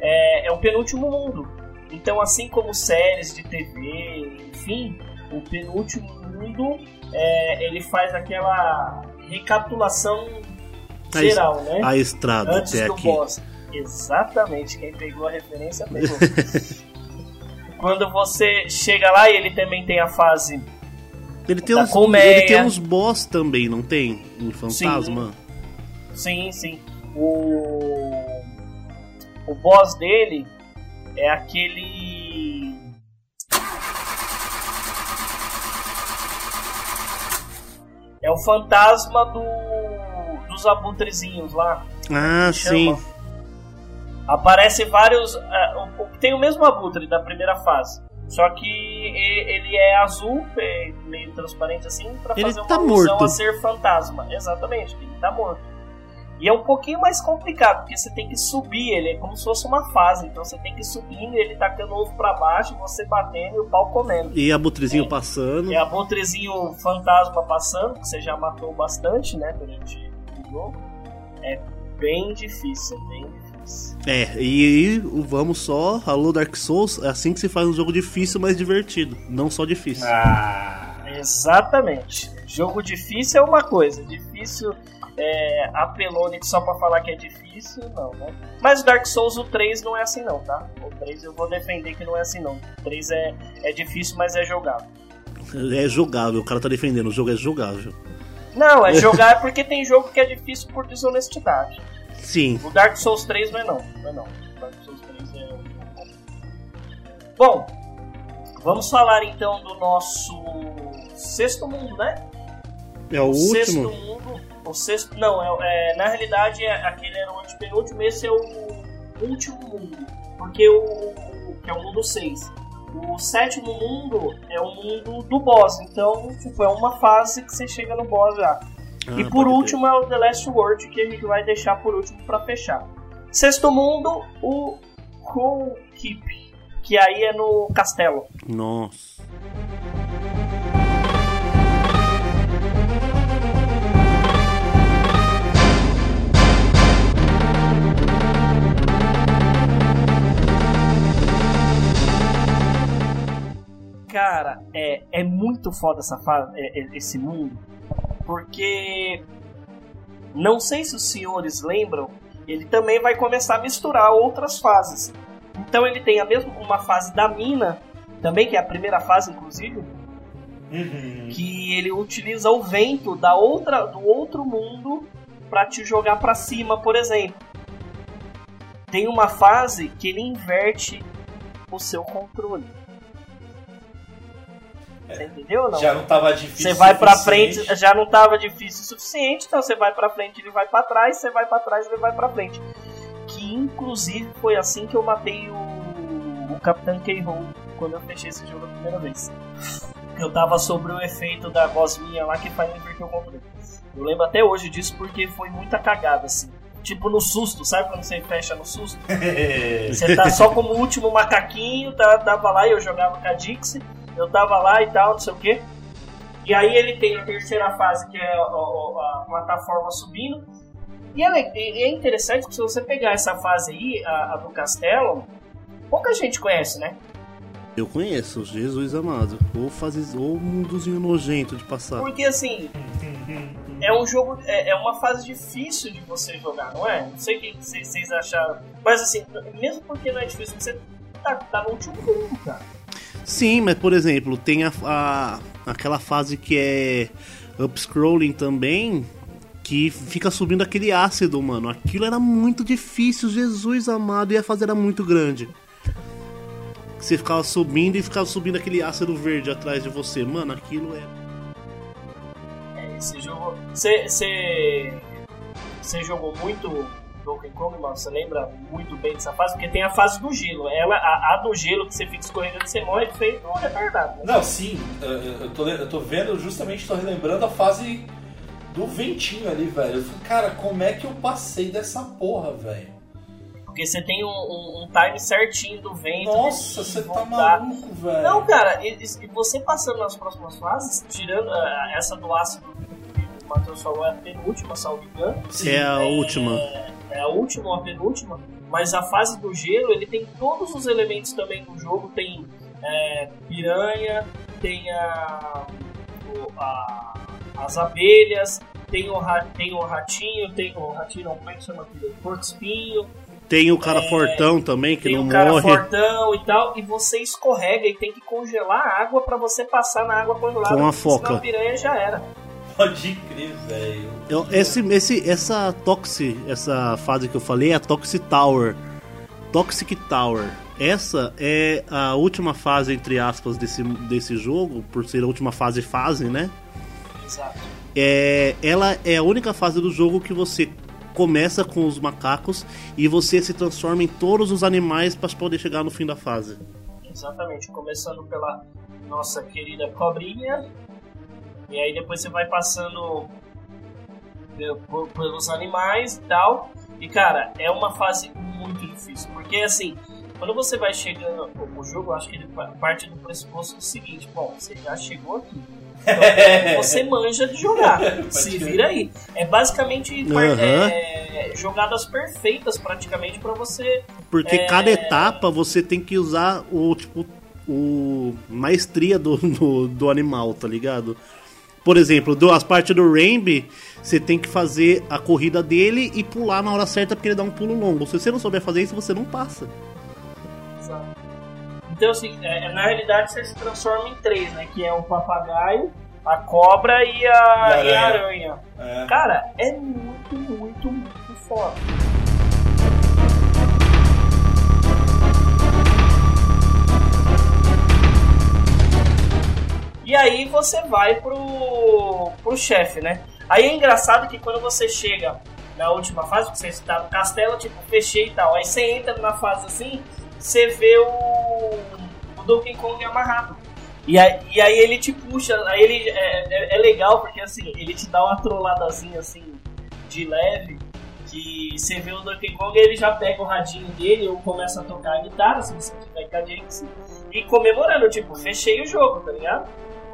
é, é o penúltimo mundo. Então, assim como séries de TV, enfim, o penúltimo mundo é, ele faz aquela recapitulação A geral, né? A estrada Antes até do aqui. boss. Exatamente, quem pegou a referência pegou. Quando você chega lá e ele também tem a fase Ele tem, Da uns, colmeia. ele tem uns boss também, não tem? Um fantasma? Sim, sim. O o boss dele é aquele é o fantasma do dos abutrezinhos lá. Ah, Chama. Aparece vários. o- tem o mesmo abutre da primeira fase. Só que ele é azul, é meio transparente assim, pra Ele fazer uma tá morto. a ser fantasma. Exatamente, ele tá morto. E é um pouquinho mais complicado, porque você tem que subir ele, é como se fosse uma fase. Então você tem que ir subindo, ele tacando o ovo pra baixo, você batendo e o pau comendo. E a butrezinho É. passando. E abutrezinho fantasma passando, que você já matou bastante, né, durante o jogo. É bem difícil, bem difícil. É, e aí o vamos só, alô Dark Souls, é assim que se faz um jogo difícil, mas divertido. Não só difícil. Ah, Exatamente. Jogo difícil é uma coisa, difícil é apelone só pra falar que é difícil, não, né? Mas o Dark Souls, o 3 não é assim não, tá? O 3 eu vou defender que não é assim não. O 3 é, é difícil, mas é jogável. É jogável, o cara tá defendendo, o jogo é jogável. Não, é jogar porque tem jogo que é difícil por desonestidade. Sim. O Dark Souls 3 não é não, não é não. O Dark Souls 3 é... Bom, vamos falar então do nosso sexto mundo, né? É o, sexto último. mundo. O sexto. Não, é, é, na realidade é, aquele era o antepenúltimo, esse é o último mundo. Porque o. o- que é o mundo 6. O sétimo mundo é o mundo do boss. Então, tipo, é uma fase que você chega no boss já. Ah, e por último é o The Last World, que a gente vai deixar por último pra fechar. Sexto mundo, o Cool Keep. Que aí é no castelo. Nossa. Cara, é, é muito foda essa fase, é- é- esse mundo, porque não sei se os senhores lembram, ele também vai começar a misturar outras fases. Então ele tem a mesma uma fase da mina, também que é a primeira fase inclusive, uhum. que ele utiliza o vento da outra do outro mundo pra te jogar pra cima, por exemplo. Tem uma fase que ele inverte o seu controle. Você entendeu ou não? já não tava difícil. Você vai pra suficiente. frente, já não tava difícil o suficiente, então você vai pra frente, ele vai pra trás, você vai pra trás, ele vai pra frente. Que inclusive foi assim que eu matei o, o Capitão K-Roll quando eu fechei esse jogo a primeira vez. Eu tava sobre o efeito da gosminha lá que faz inverter o controle. Eu lembro até hoje disso porque foi muita cagada, assim. Tipo no susto, sabe quando você fecha no susto? Você tá só como último macaquinho, tá, tava lá e eu jogava com a Dixie, eu tava lá e tal, não sei o que. E aí ele tem a terceira fase, que é a, a- a plataforma subindo. E é, é interessante que se você pegar essa fase aí, a, a do castelo, pouca gente conhece, né? Eu conheço, Jesus amado. Ou fazer ou mundozinho nojento de passar. Porque assim, é um jogo, é, é uma fase difícil de você jogar, não é? Não sei o que vocês vocês acharam. Mas assim, mesmo porque não é difícil, você tá, tá no último mundo, cara. Sim, mas por exemplo, tem a, a- aquela fase que é upscrolling também, que fica subindo aquele ácido, mano. Aquilo era muito difícil, Jesus amado, e a fase era muito grande. Você ficava subindo e ficava subindo aquele ácido verde atrás de você. Mano, aquilo é. É, Esse jogo. Você. Você. Você jogou muito Mano? Você lembra muito bem dessa fase? Porque tem a fase do gelo. Ela, a, a do gelo que você fica escorregando e você morre feito um retardado. Né? Não, sim, eu- eu tô, eu tô vendo, justamente tô relembrando a fase do ventinho ali, velho. Eu falei, cara, como é que eu passei dessa porra, velho? Porque você tem um, um- um time certinho do vento. Nossa, você tá maluco, velho. Não, cara, e, e você passando nas próximas fases, tirando ah, essa do ácido que o Matheus falou, é a penúltima, salvo engano. É a última. É a última ou a penúltima, mas a fase do gelo, ele tem todos os elementos também do jogo. Tem é, piranha, tem a, a- as abelhas, tem o, ra- tem o ratinho, tem o ratinho, não, como é que chama aquilo? Porco espinho, Tem o cara fortão também, que tem não o cara morre. fortão e tal, e você escorrega e tem que congelar a água pra você passar na água congelada. Com a porque senão foca. a piranha já era. Pode crer, velho. Esse, esse, essa Toxi, essa fase que eu falei é a Toxic Tower. Toxic Tower. Essa é a última fase, entre aspas, desse, desse jogo, por ser a última fase fase, né? Exato. É, ela é a única fase do jogo que você começa com os macacos e você se transforma em todos os animais para poder chegar no fim da fase. Exatamente, começando pela nossa querida cobrinha. E aí depois você vai passando por- pelos animais e tal. E cara, é uma fase muito difícil. Porque assim, quando você vai chegando. O, o jogo, acho que ele pa- parte do pressuposto do seguinte: bom, você já chegou aqui. Então, você manja de jogar. Se vira aí. É basicamente Aham. é, jogadas perfeitas praticamente pra você Porque É. cada etapa você tem que usar o tipo o maestria do, do, do animal, tá ligado? Por exemplo, do, as partes do Rainby, você tem que fazer a corrida dele e pular na hora certa porque ele dá um pulo longo. Se você não souber fazer isso, você não passa. Exato. Então, assim, é, na realidade você se transforma em três, né? Que é o papagaio, a cobra e a, E a e a aranha. aranha. É. Cara, é muito, muito, muito foda. E aí você vai pro, pro chefe, né? Aí é engraçado que quando você chega na última fase, que você está no castelo, tipo, fechei e tal. Aí você entra na fase assim, você vê o, o Donkey Kong amarrado. E aí, e aí ele te puxa, aí ele é, é, é legal porque assim, ele te dá uma trolladazinha assim de leve, que você vê o Donkey Kong ele já pega o radinho dele ou começa a tocar a guitarra, se você tiver com a Jinx, e comemorando, tipo, fechei o jogo, tá ligado?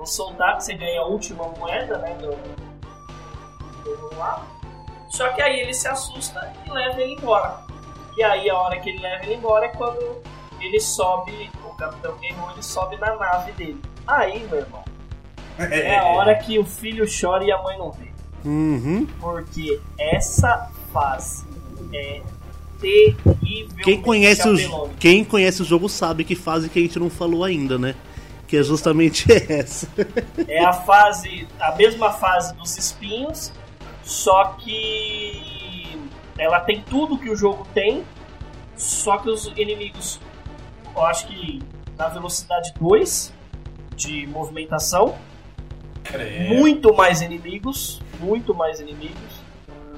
Soltar que você ganha a última moeda, né, do, do. Só que aí ele se assusta e leva ele embora. E aí a hora que ele leva ele embora é quando ele sobe, o Capitão Guerreiro ele sobe na nave dele. Aí, meu irmão, é a hora que o filho chora e a mãe não vê. Uhum. Porque essa fase é terrível. Quem conhece, o, quem conhece o jogo sabe que fase que a gente não falou ainda, né? Que é justamente essa. É a fase, a mesma fase dos espinhos, só que ela tem tudo que o jogo tem, só que os inimigos, eu acho que na velocidade 2 de movimentação, Credo. muito mais inimigos, muito mais inimigos.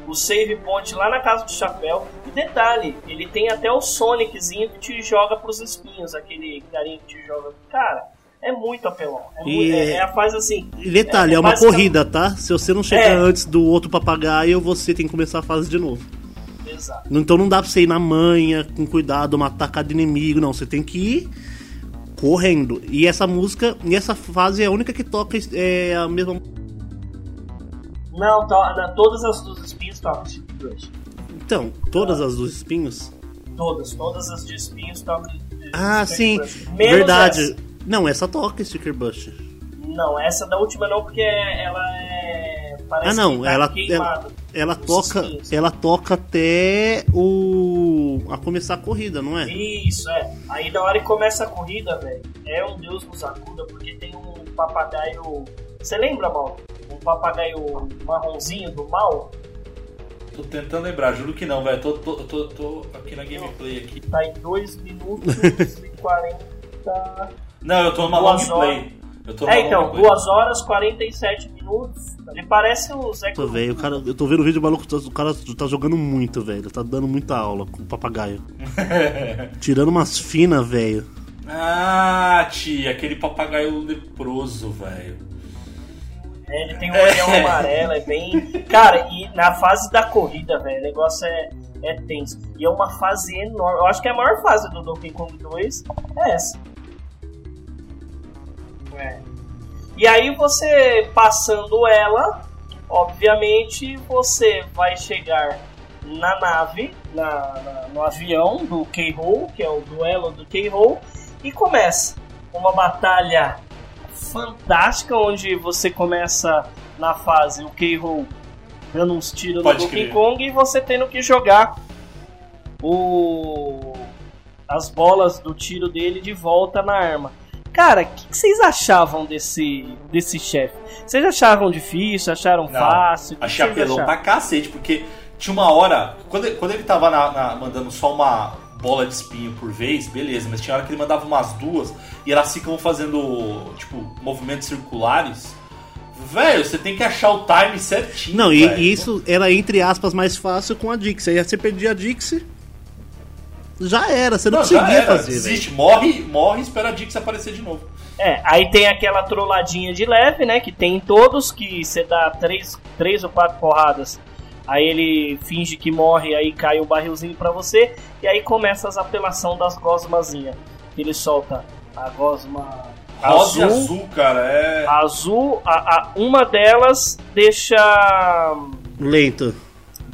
O save point lá na casa do chapéu. E detalhe, ele tem até o Soniczinho que te joga pros espinhos, aquele carinha que te joga. Cara, é muito apelão. É, E muito, é, é- é a fase assim. E detalhe, é, É, uma basicamente- corrida, tá? Se você não chegar É. antes do outro papagaio, você tem que começar a fase de novo. Exato. Então não dá pra você ir na manha, com cuidado, matar cada inimigo, não. Você tem que ir correndo. E essa música, e essa fase é a única que toca é a mesma. Não, to, na, todas as dos espinhos tocam Chip Rush. Então, todas as dos espinhos. Todas, todas as de espinhos tocam Ah, sim. Verdade. essa. Não, essa toca Sticker Bush. Não, essa da última não, porque ela é. Parece Ah, não, que tá ela-. Ela Os toca, ela toca até o a começar a corrida, não é? Isso, é. Aí na hora que começa a corrida, velho, é um Deus nos acuda, porque tem um papagaio. Você lembra, mal? Um papagaio marronzinho do mal? Tô tentando lembrar, juro que não, velho. Tô, tô, tô, tô aqui na gameplay aqui. Tá em 2 minutos e 40. Não, eu tô numa Duas long play. Eu tô É, então, long play. 2 horas 47 minutos. Ele parece o Zé Tô velho, cara, eu tô vendo o vídeo do maluco, o cara tá jogando muito, velho. Tá dando muita aula com o papagaio. Tirando umas finas, velho. ah, tia, aquele papagaio leproso, velho. É, ele tem um olhão amarelo, é bem. Cara, e na fase da corrida, velho, o negócio é, é tenso. E é uma fase enorme. Eu acho que a maior fase do Donkey Kong 2 é essa. É. E aí você passando ela, obviamente você vai chegar na nave, na, na- no avião do K-Roll, que é o duelo do K-Roll, e começa uma batalha fantástica onde você começa na fase o K-Roll dando uns tiros no Pode Donkey crer. Kong e você tendo que jogar o as bolas do tiro dele de volta na arma. Cara, o que, que vocês achavam desse desse chefe? Vocês achavam difícil? Acharam Não, fácil? Achei apelão acharam? pra cacete, porque tinha uma hora. Quando, ele- quando ele tava na- na- mandando só uma bola de espinho por vez, beleza, mas tinha hora que ele mandava umas duas e elas ficam fazendo, tipo, movimentos circulares. Velho, você tem que achar o time certinho. Não, e, e isso era entre aspas mais fácil com a Dixie. Aí você perdia a Dixie, já era, você não, Não, conseguia fazer, desiste, morre, morre e espera a Dix aparecer de novo. É, aí tem aquela trolladinha de leve, né? Que tem em todos, que você dá três, três ou quatro porradas. Aí ele finge que morre, aí cai o barrilzinho pra você. E aí começa as apelação das gosmazinhas. Ele solta a gosma Rosa azul. azul, cara, é. Azul, a, a- uma delas deixa. Lento.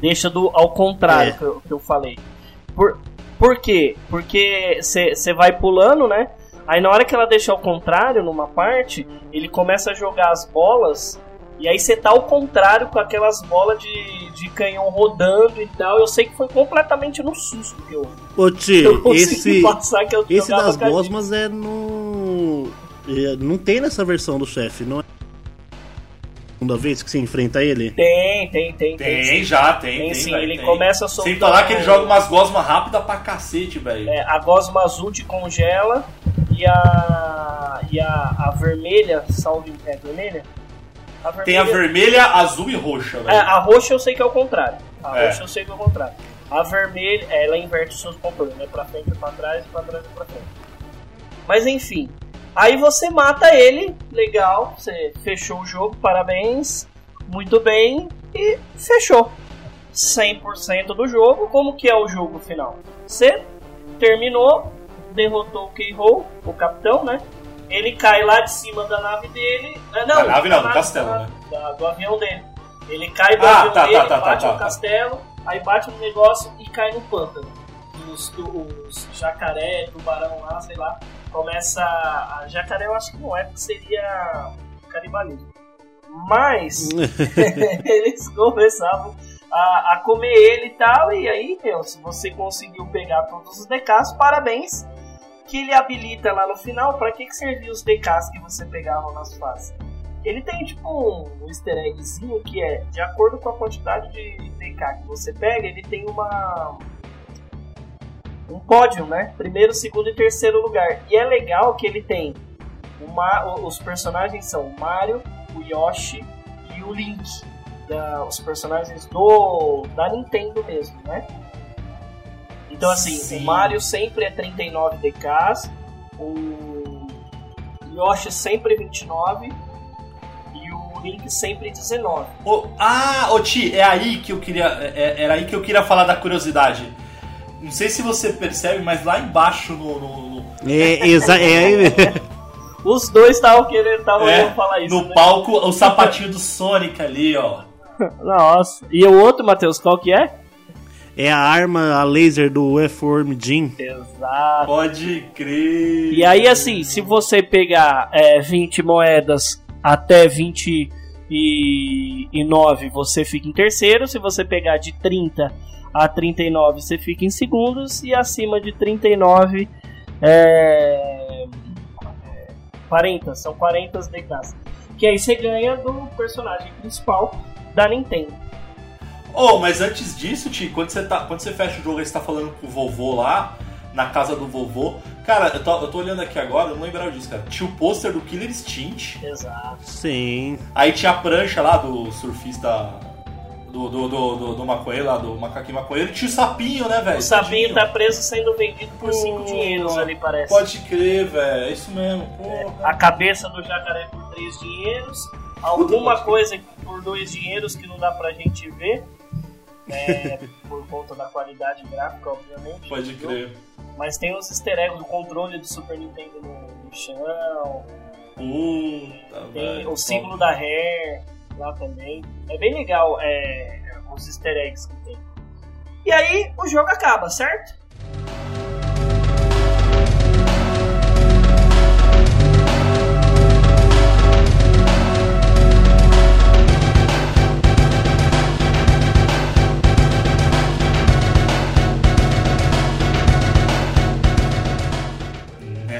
Deixa do ao contrário É. que, eu, que eu falei. Por, por quê? Porque você vai pulando, né? Aí na hora que ela deixa ao contrário numa parte, ele começa a jogar as bolas. E aí você tá ao contrário com aquelas bolas de, de canhão rodando e tal. Eu sei que foi completamente no susto que eu, Ô eu tio, consegui esse, passar que eu esse das gosmas é no... é, Não tem nessa versão do chefe, não é? Segunda vez que você enfrenta ele? Tem, tem, tem, Tem, sim. já, tem. Tem tem, sim, velho, ele tem. começa a soltar. Sem falar que ele joga umas gosmas rápidas pra cacete, velho. É, a gosma azul te congela e a. E a, a vermelha, salve. É vermelha? A Tem a vermelha, azul e roxa, velho. É, a roxa eu sei que é o contrário. A É. roxa eu sei que é o contrário. A vermelha, é, ela inverte os seus controles, né? Pra frente e pra trás, pra trás e pra frente. Mas enfim. Aí você mata ele, legal, você fechou o jogo, parabéns, muito bem, e fechou. 100% do jogo, como que é o jogo final? Você terminou, derrotou o K-Roll, o capitão, né? Ele cai lá de cima da nave dele. ah, Não, Da nave não, da do castelo, da- né? da- do avião dele. Ele cai do Ah, avião tá, dele, tá, tá, bate tá, no tá, tá. castelo, aí bate no negócio e cai no pântano. Os, os jacaré, tubarão lá, sei lá, começa. A jacaré eu acho que não é, porque seria canibalismo. Mas eles começavam a, a comer ele e tal, e aí, meu, se você conseguiu pegar todos os DKs, parabéns. Que ele habilita lá no final, pra que, que servia os DKs que você pegava nas fases? Ele tem tipo um, um easter eggzinho que é, de acordo com a quantidade de DK que você pega, ele tem uma. Um pódio, né? Primeiro, segundo e terceiro lugar. E é legal que ele tem. Uma, os personagens são o Mario, o Yoshi e o Link. Da- os personagens do da Nintendo mesmo, né? Então assim, Sim. o Mario sempre é 39 DKs, o Yoshi sempre 29 e o Link sempre 19. Ô, ah, ô Ti, é aí que eu queria. é- era aí que eu queria falar da curiosidade. Não sei se você percebe, mas lá embaixo no. no- no- É, exa é, Os dois estavam querendo, estavam é, falar isso. no né? palco, o sapatinho do Sonic ali, ó. Nossa. E o outro, Matheus, qual que é? É a arma, a laser do Earthworm Jim. Exato. Pode crer. E aí, assim, se você pegar é, 20 moedas até 29, você fica em terceiro. Se você pegar de 30 a 39, você fica em segundos. E acima de 39, é... 40. São 40 DKs. Que aí você ganha do personagem principal da Nintendo. Oh, mas antes disso, Ti, quando você, tá, quando você fecha o jogo e você tá falando com o vovô lá, na casa do vovô. Cara, eu tô, eu tô olhando aqui agora, eu não lembrava disso, cara. Tinha o pôster do Killer Instinct. Exato. Sim. Aí tinha a prancha lá do surfista. Do, do, do, do, do maconheiro lá, do macaquinho maconheiro. Tinha o sapinho, né, velho? O sapinho tá preso sendo vendido por 5 Pô, dinheiros ali, parece. Pode crer, velho. É isso mesmo. Porra. A cabeça do jacaré por 3 dinheiros. Alguma coisa por 2 dinheiros que não dá pra gente ver. É, por conta da qualidade gráfica, obviamente. Pode do crer. Mas tem os easter eggs, o controle do Super Nintendo no, no chão, Puta, tem velho. o símbolo da Rare lá também. É bem legal é, os easter eggs que tem. E aí o jogo acaba, certo?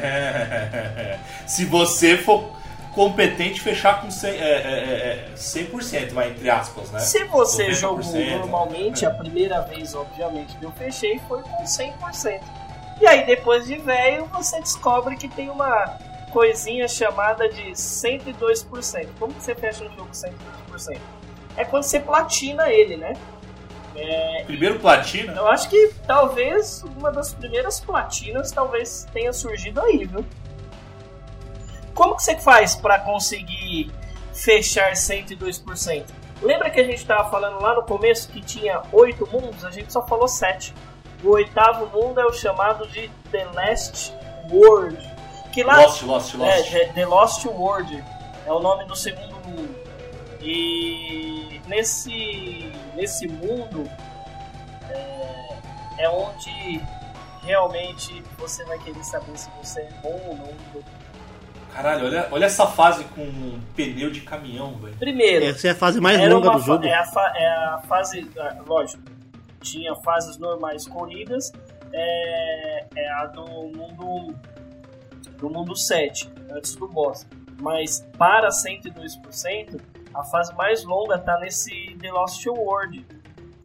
Se você for competente, fechar com 100%, é, é, é, 100% vai, entre aspas, né? Se você 90%, jogou né? normalmente, a primeira vez, obviamente, que eu fechei foi com 100%. E aí, depois de velho, você descobre que tem uma coisinha chamada de 102%. Como que você fecha um jogo com 102%? É quando você platina ele, né? É, Primeiro platina. eu acho que talvez uma das primeiras platinas talvez tenha surgido aí, viu? Como que você faz para conseguir fechar 102%? Lembra que a gente estava falando lá no começo que tinha oito mundos? A gente só falou sete. O oitavo mundo é o chamado de The Last World. Que lá Lost, Lost, Lost. é, The- The Lost World é o nome do segundo mundo. E nesse, nesse mundo é, é onde realmente você vai querer saber se você é bom ou não. Caralho, olha, olha essa fase com um pneu de caminhão, velho. Primeiro, Essa é a fase mais longa do jogo. É a, fa- é a fase, ah, lógico, tinha fases normais corridas, é, é a do mundo do mundo 7, antes do boss. Mas para 102%, a fase mais longa tá nesse The Lost World.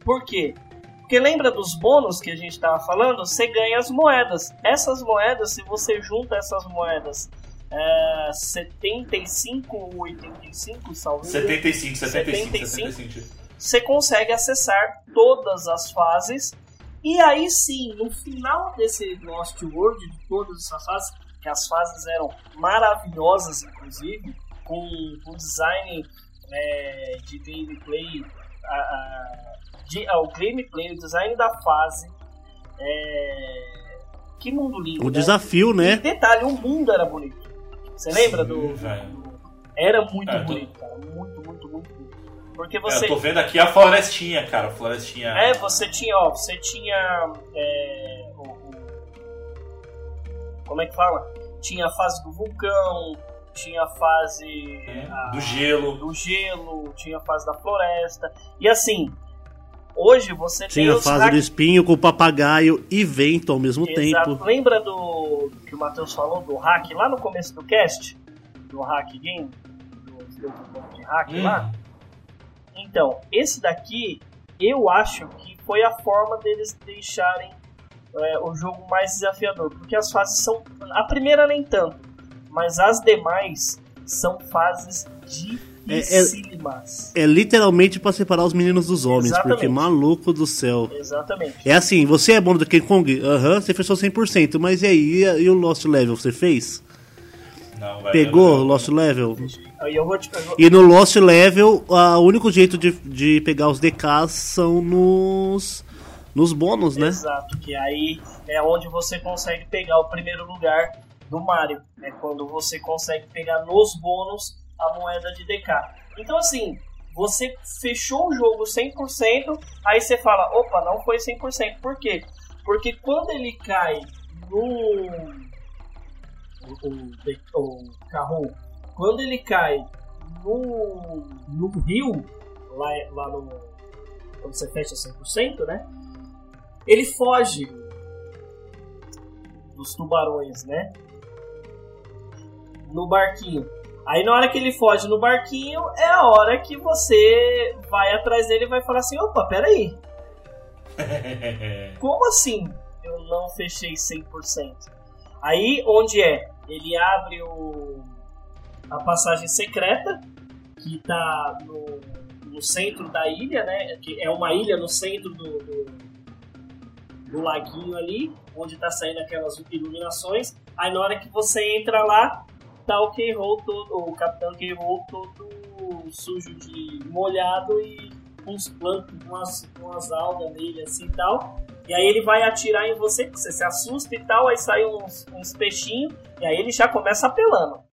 Por quê? Porque lembra dos bônus que a gente estava falando? Você ganha as moedas. Essas moedas, se você junta essas moedas é, 75 ou 85, salvo engano, 75, 75, 75. 75. você consegue acessar todas as fases. E aí sim, no final desse Lost World, de todas essas fases, que as fases eram maravilhosas, inclusive, com o design é, de gameplay, a, a- de, ah, o gameplay, o design da fase. é, que mundo lindo! O né? desafio, E né? detalhe, o mundo era bonito. Você lembra Sim, do, velho. do- Era muito É, tô- bonito, cara. Muito, muito, muito bonito. Porque É, você. eu tô vendo aqui a florestinha, cara. a Florestinha. É, você tinha, ó, você tinha. é, o- como é que fala? Tinha a fase do vulcão, tinha a fase É, a- do gelo. do gelo, tinha a fase da floresta. E assim, hoje você Tinha tem a fase do espinho com o papagaio e vento ao mesmo Exato. tempo. Lembra do que o Matheus falou do hack lá no começo do cast? Do hack game? Do, do de hack Hum. lá? Então, esse daqui eu acho que foi a forma deles deixarem é, o jogo mais desafiador. Porque as fases são. A primeira nem tanto, mas as demais são fases dificílimas. É literalmente pra separar os meninos dos homens, Exatamente. porque maluco do céu. Exatamente. É assim, você é bom do King Kong? Aham, você fechou 100%, mas e aí? E, e o Lost Level, você fez? Não, Pegou o Lost Level? Aí eu vou te. eu vou- E no Lost Level, a- o único jeito de, de pegar os DKs são nos, nos bônus, né? Exato, que aí é onde você consegue pegar o primeiro lugar do Mario. É quando você consegue pegar nos bônus a moeda de DK. Então assim, Você fechou o jogo 100%, aí você fala, opa, não foi 100%. Por quê? Porque quando ele cai no... O, o, o carro, quando ele cai no, no rio, lá, lá no... Quando você fecha 100%, né? Ele foge dos tubarões, né? No barquinho. Aí na hora que ele foge no barquinho, é a hora que você vai atrás dele e vai falar assim, opa, peraí. Como assim eu não fechei 100%? Aí onde é? Ele abre o, a passagem secreta, que tá no, no centro da ilha, né? Que é uma ilha no centro do, do, do laguinho ali, onde tá saindo aquelas iluminações. Aí na hora que você entra lá, tá o K-Roll todo, o Capitão K-Roll todo sujo de molhado e uns plancos, umas, umas algas nele assim e tal. E aí ele vai atirar em você, você se assusta e tal, aí sai uns, uns peixinhos, e aí ele já começa apelando.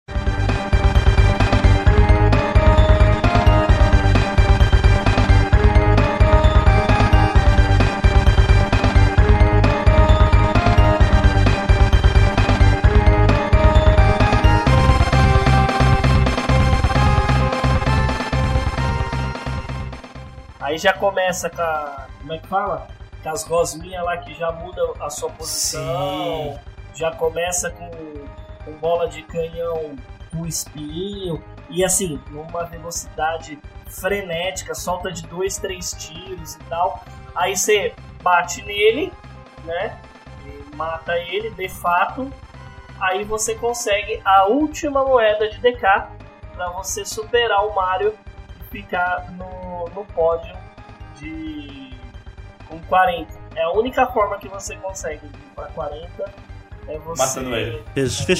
Aí já começa com a. Como é que fala? Com as rosminhas lá que já mudam a sua posição. Já começa com, com bola de canhão com espinho. E assim, numa velocidade frenética, solta de dois, três tiros e tal. Aí você bate nele, né? Mata ele de fato. Aí você consegue a última moeda de DK para você superar o Mario e ficar no, no pódio de com 40. É a única forma que você consegue ir pra 40 é você. Matando ele.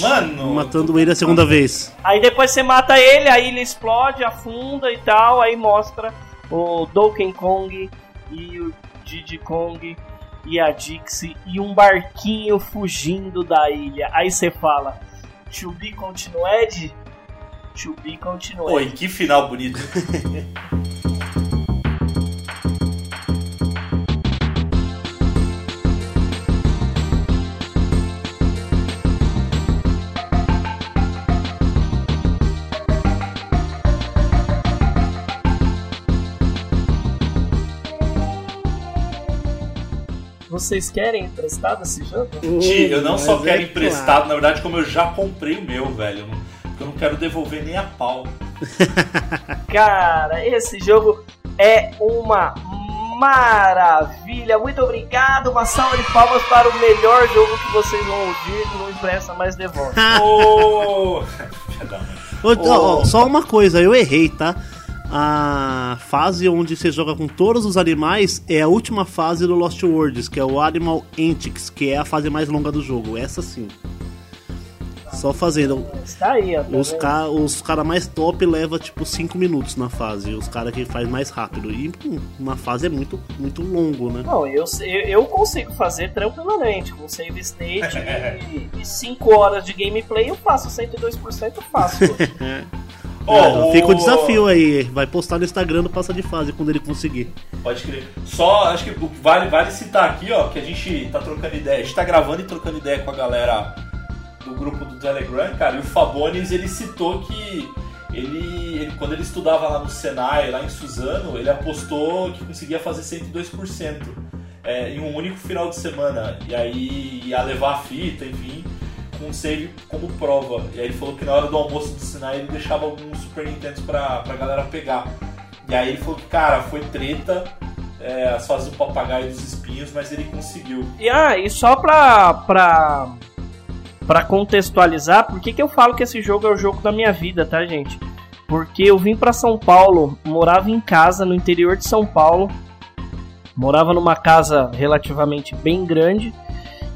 Mano, matando ele a segunda vez. Aí depois você mata ele, aí ele explode, afunda e tal, aí mostra o Donkey Kong e o Diddy Kong e a Dixie e um barquinho fugindo da ilha. Aí você fala, to be continued? To be continued. Oi, que final bonito. Vocês querem emprestado esse jogo? Ti, eu não só Mas quero é emprestado, claro. na verdade, como eu já comprei o meu, velho. Eu não- Porque eu não quero devolver nem a pau. Cara, esse jogo é uma maravilha. Muito obrigado. Uma salva de palmas para o melhor jogo que vocês vão ouvir. Não empresta, mas devolve. Mãe. Ô, ó, ó, só uma coisa, eu errei, tá? A fase onde você joga com todos os animais é a última fase do Lost Worlds, que é o Animal Antics, que é a fase mais longa do jogo. Essa sim. Só fazendo. Está aí, ó. tá Os caras os cara mais top leva tipo 5 minutos na fase. Os caras que faz mais rápido. E hum, uma fase é muito, muito longo, né? Não, eu, eu, eu consigo fazer tranquilamente. Com save state e 5 horas de gameplay eu faço 102% fácil. Ó, É, Fica o o- desafio aí. Vai postar no Instagram do Passa de Fase quando ele conseguir. Pode crer. Só, acho que vale, vale citar aqui, ó, que a gente tá trocando ideia. A gente tá gravando e trocando ideia com a galera do grupo do Telegram, cara. E o Fabones, ele citou que ele, ele- quando ele estudava lá no Senai, lá em Suzano, ele apostou que conseguia fazer 102% é, em um único final de semana. E aí ia levar a fita, enfim, um save como prova. E aí ele falou que na hora do almoço do Senai ele deixava alguns Super Nintendo pra, pra galera pegar. E aí ele falou que, cara, foi treta, é, as fases do papagaio e dos espinhos, mas ele conseguiu. E, ah, e só pra, pra, pra contextualizar, por que, que eu falo que esse jogo é o jogo da minha vida, tá, gente? Porque eu vim pra São Paulo, morava em casa no interior de São Paulo, morava numa casa relativamente bem grande,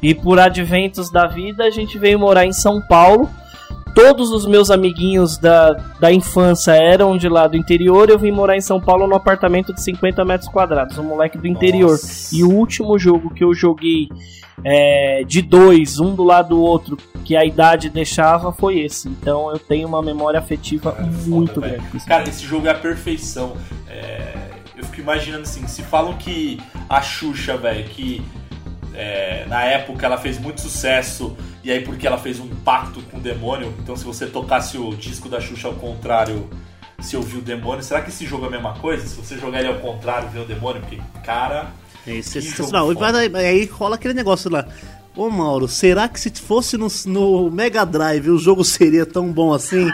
e por adventos da vida a gente veio morar em São Paulo. Todos os meus amiguinhos da, da infância eram de lá do interior, eu vim morar em São Paulo num apartamento de 50 metros quadrados, um moleque do interior. Nossa. E o último jogo que eu joguei é, de dois, um do lado do outro, que a idade deixava, foi esse. Então eu tenho uma memória afetiva Cara, muito foda, grande. Cara, jogo. esse jogo é a perfeição. É, eu fico imaginando assim, se falam que a Xuxa, velho, que é, na época ela fez muito sucesso e aí porque ela fez um pacto com o demônio, então se você tocasse o disco da Xuxa ao contrário, se ouvir o demônio, será que esse jogo é a mesma coisa? Se você jogar ele ao contrário, ver o demônio, porque cara, É é sensacional. E vai- aí rola aquele negócio lá. Ô Mauro, será que se fosse no, no Mega Drive o jogo seria tão bom assim?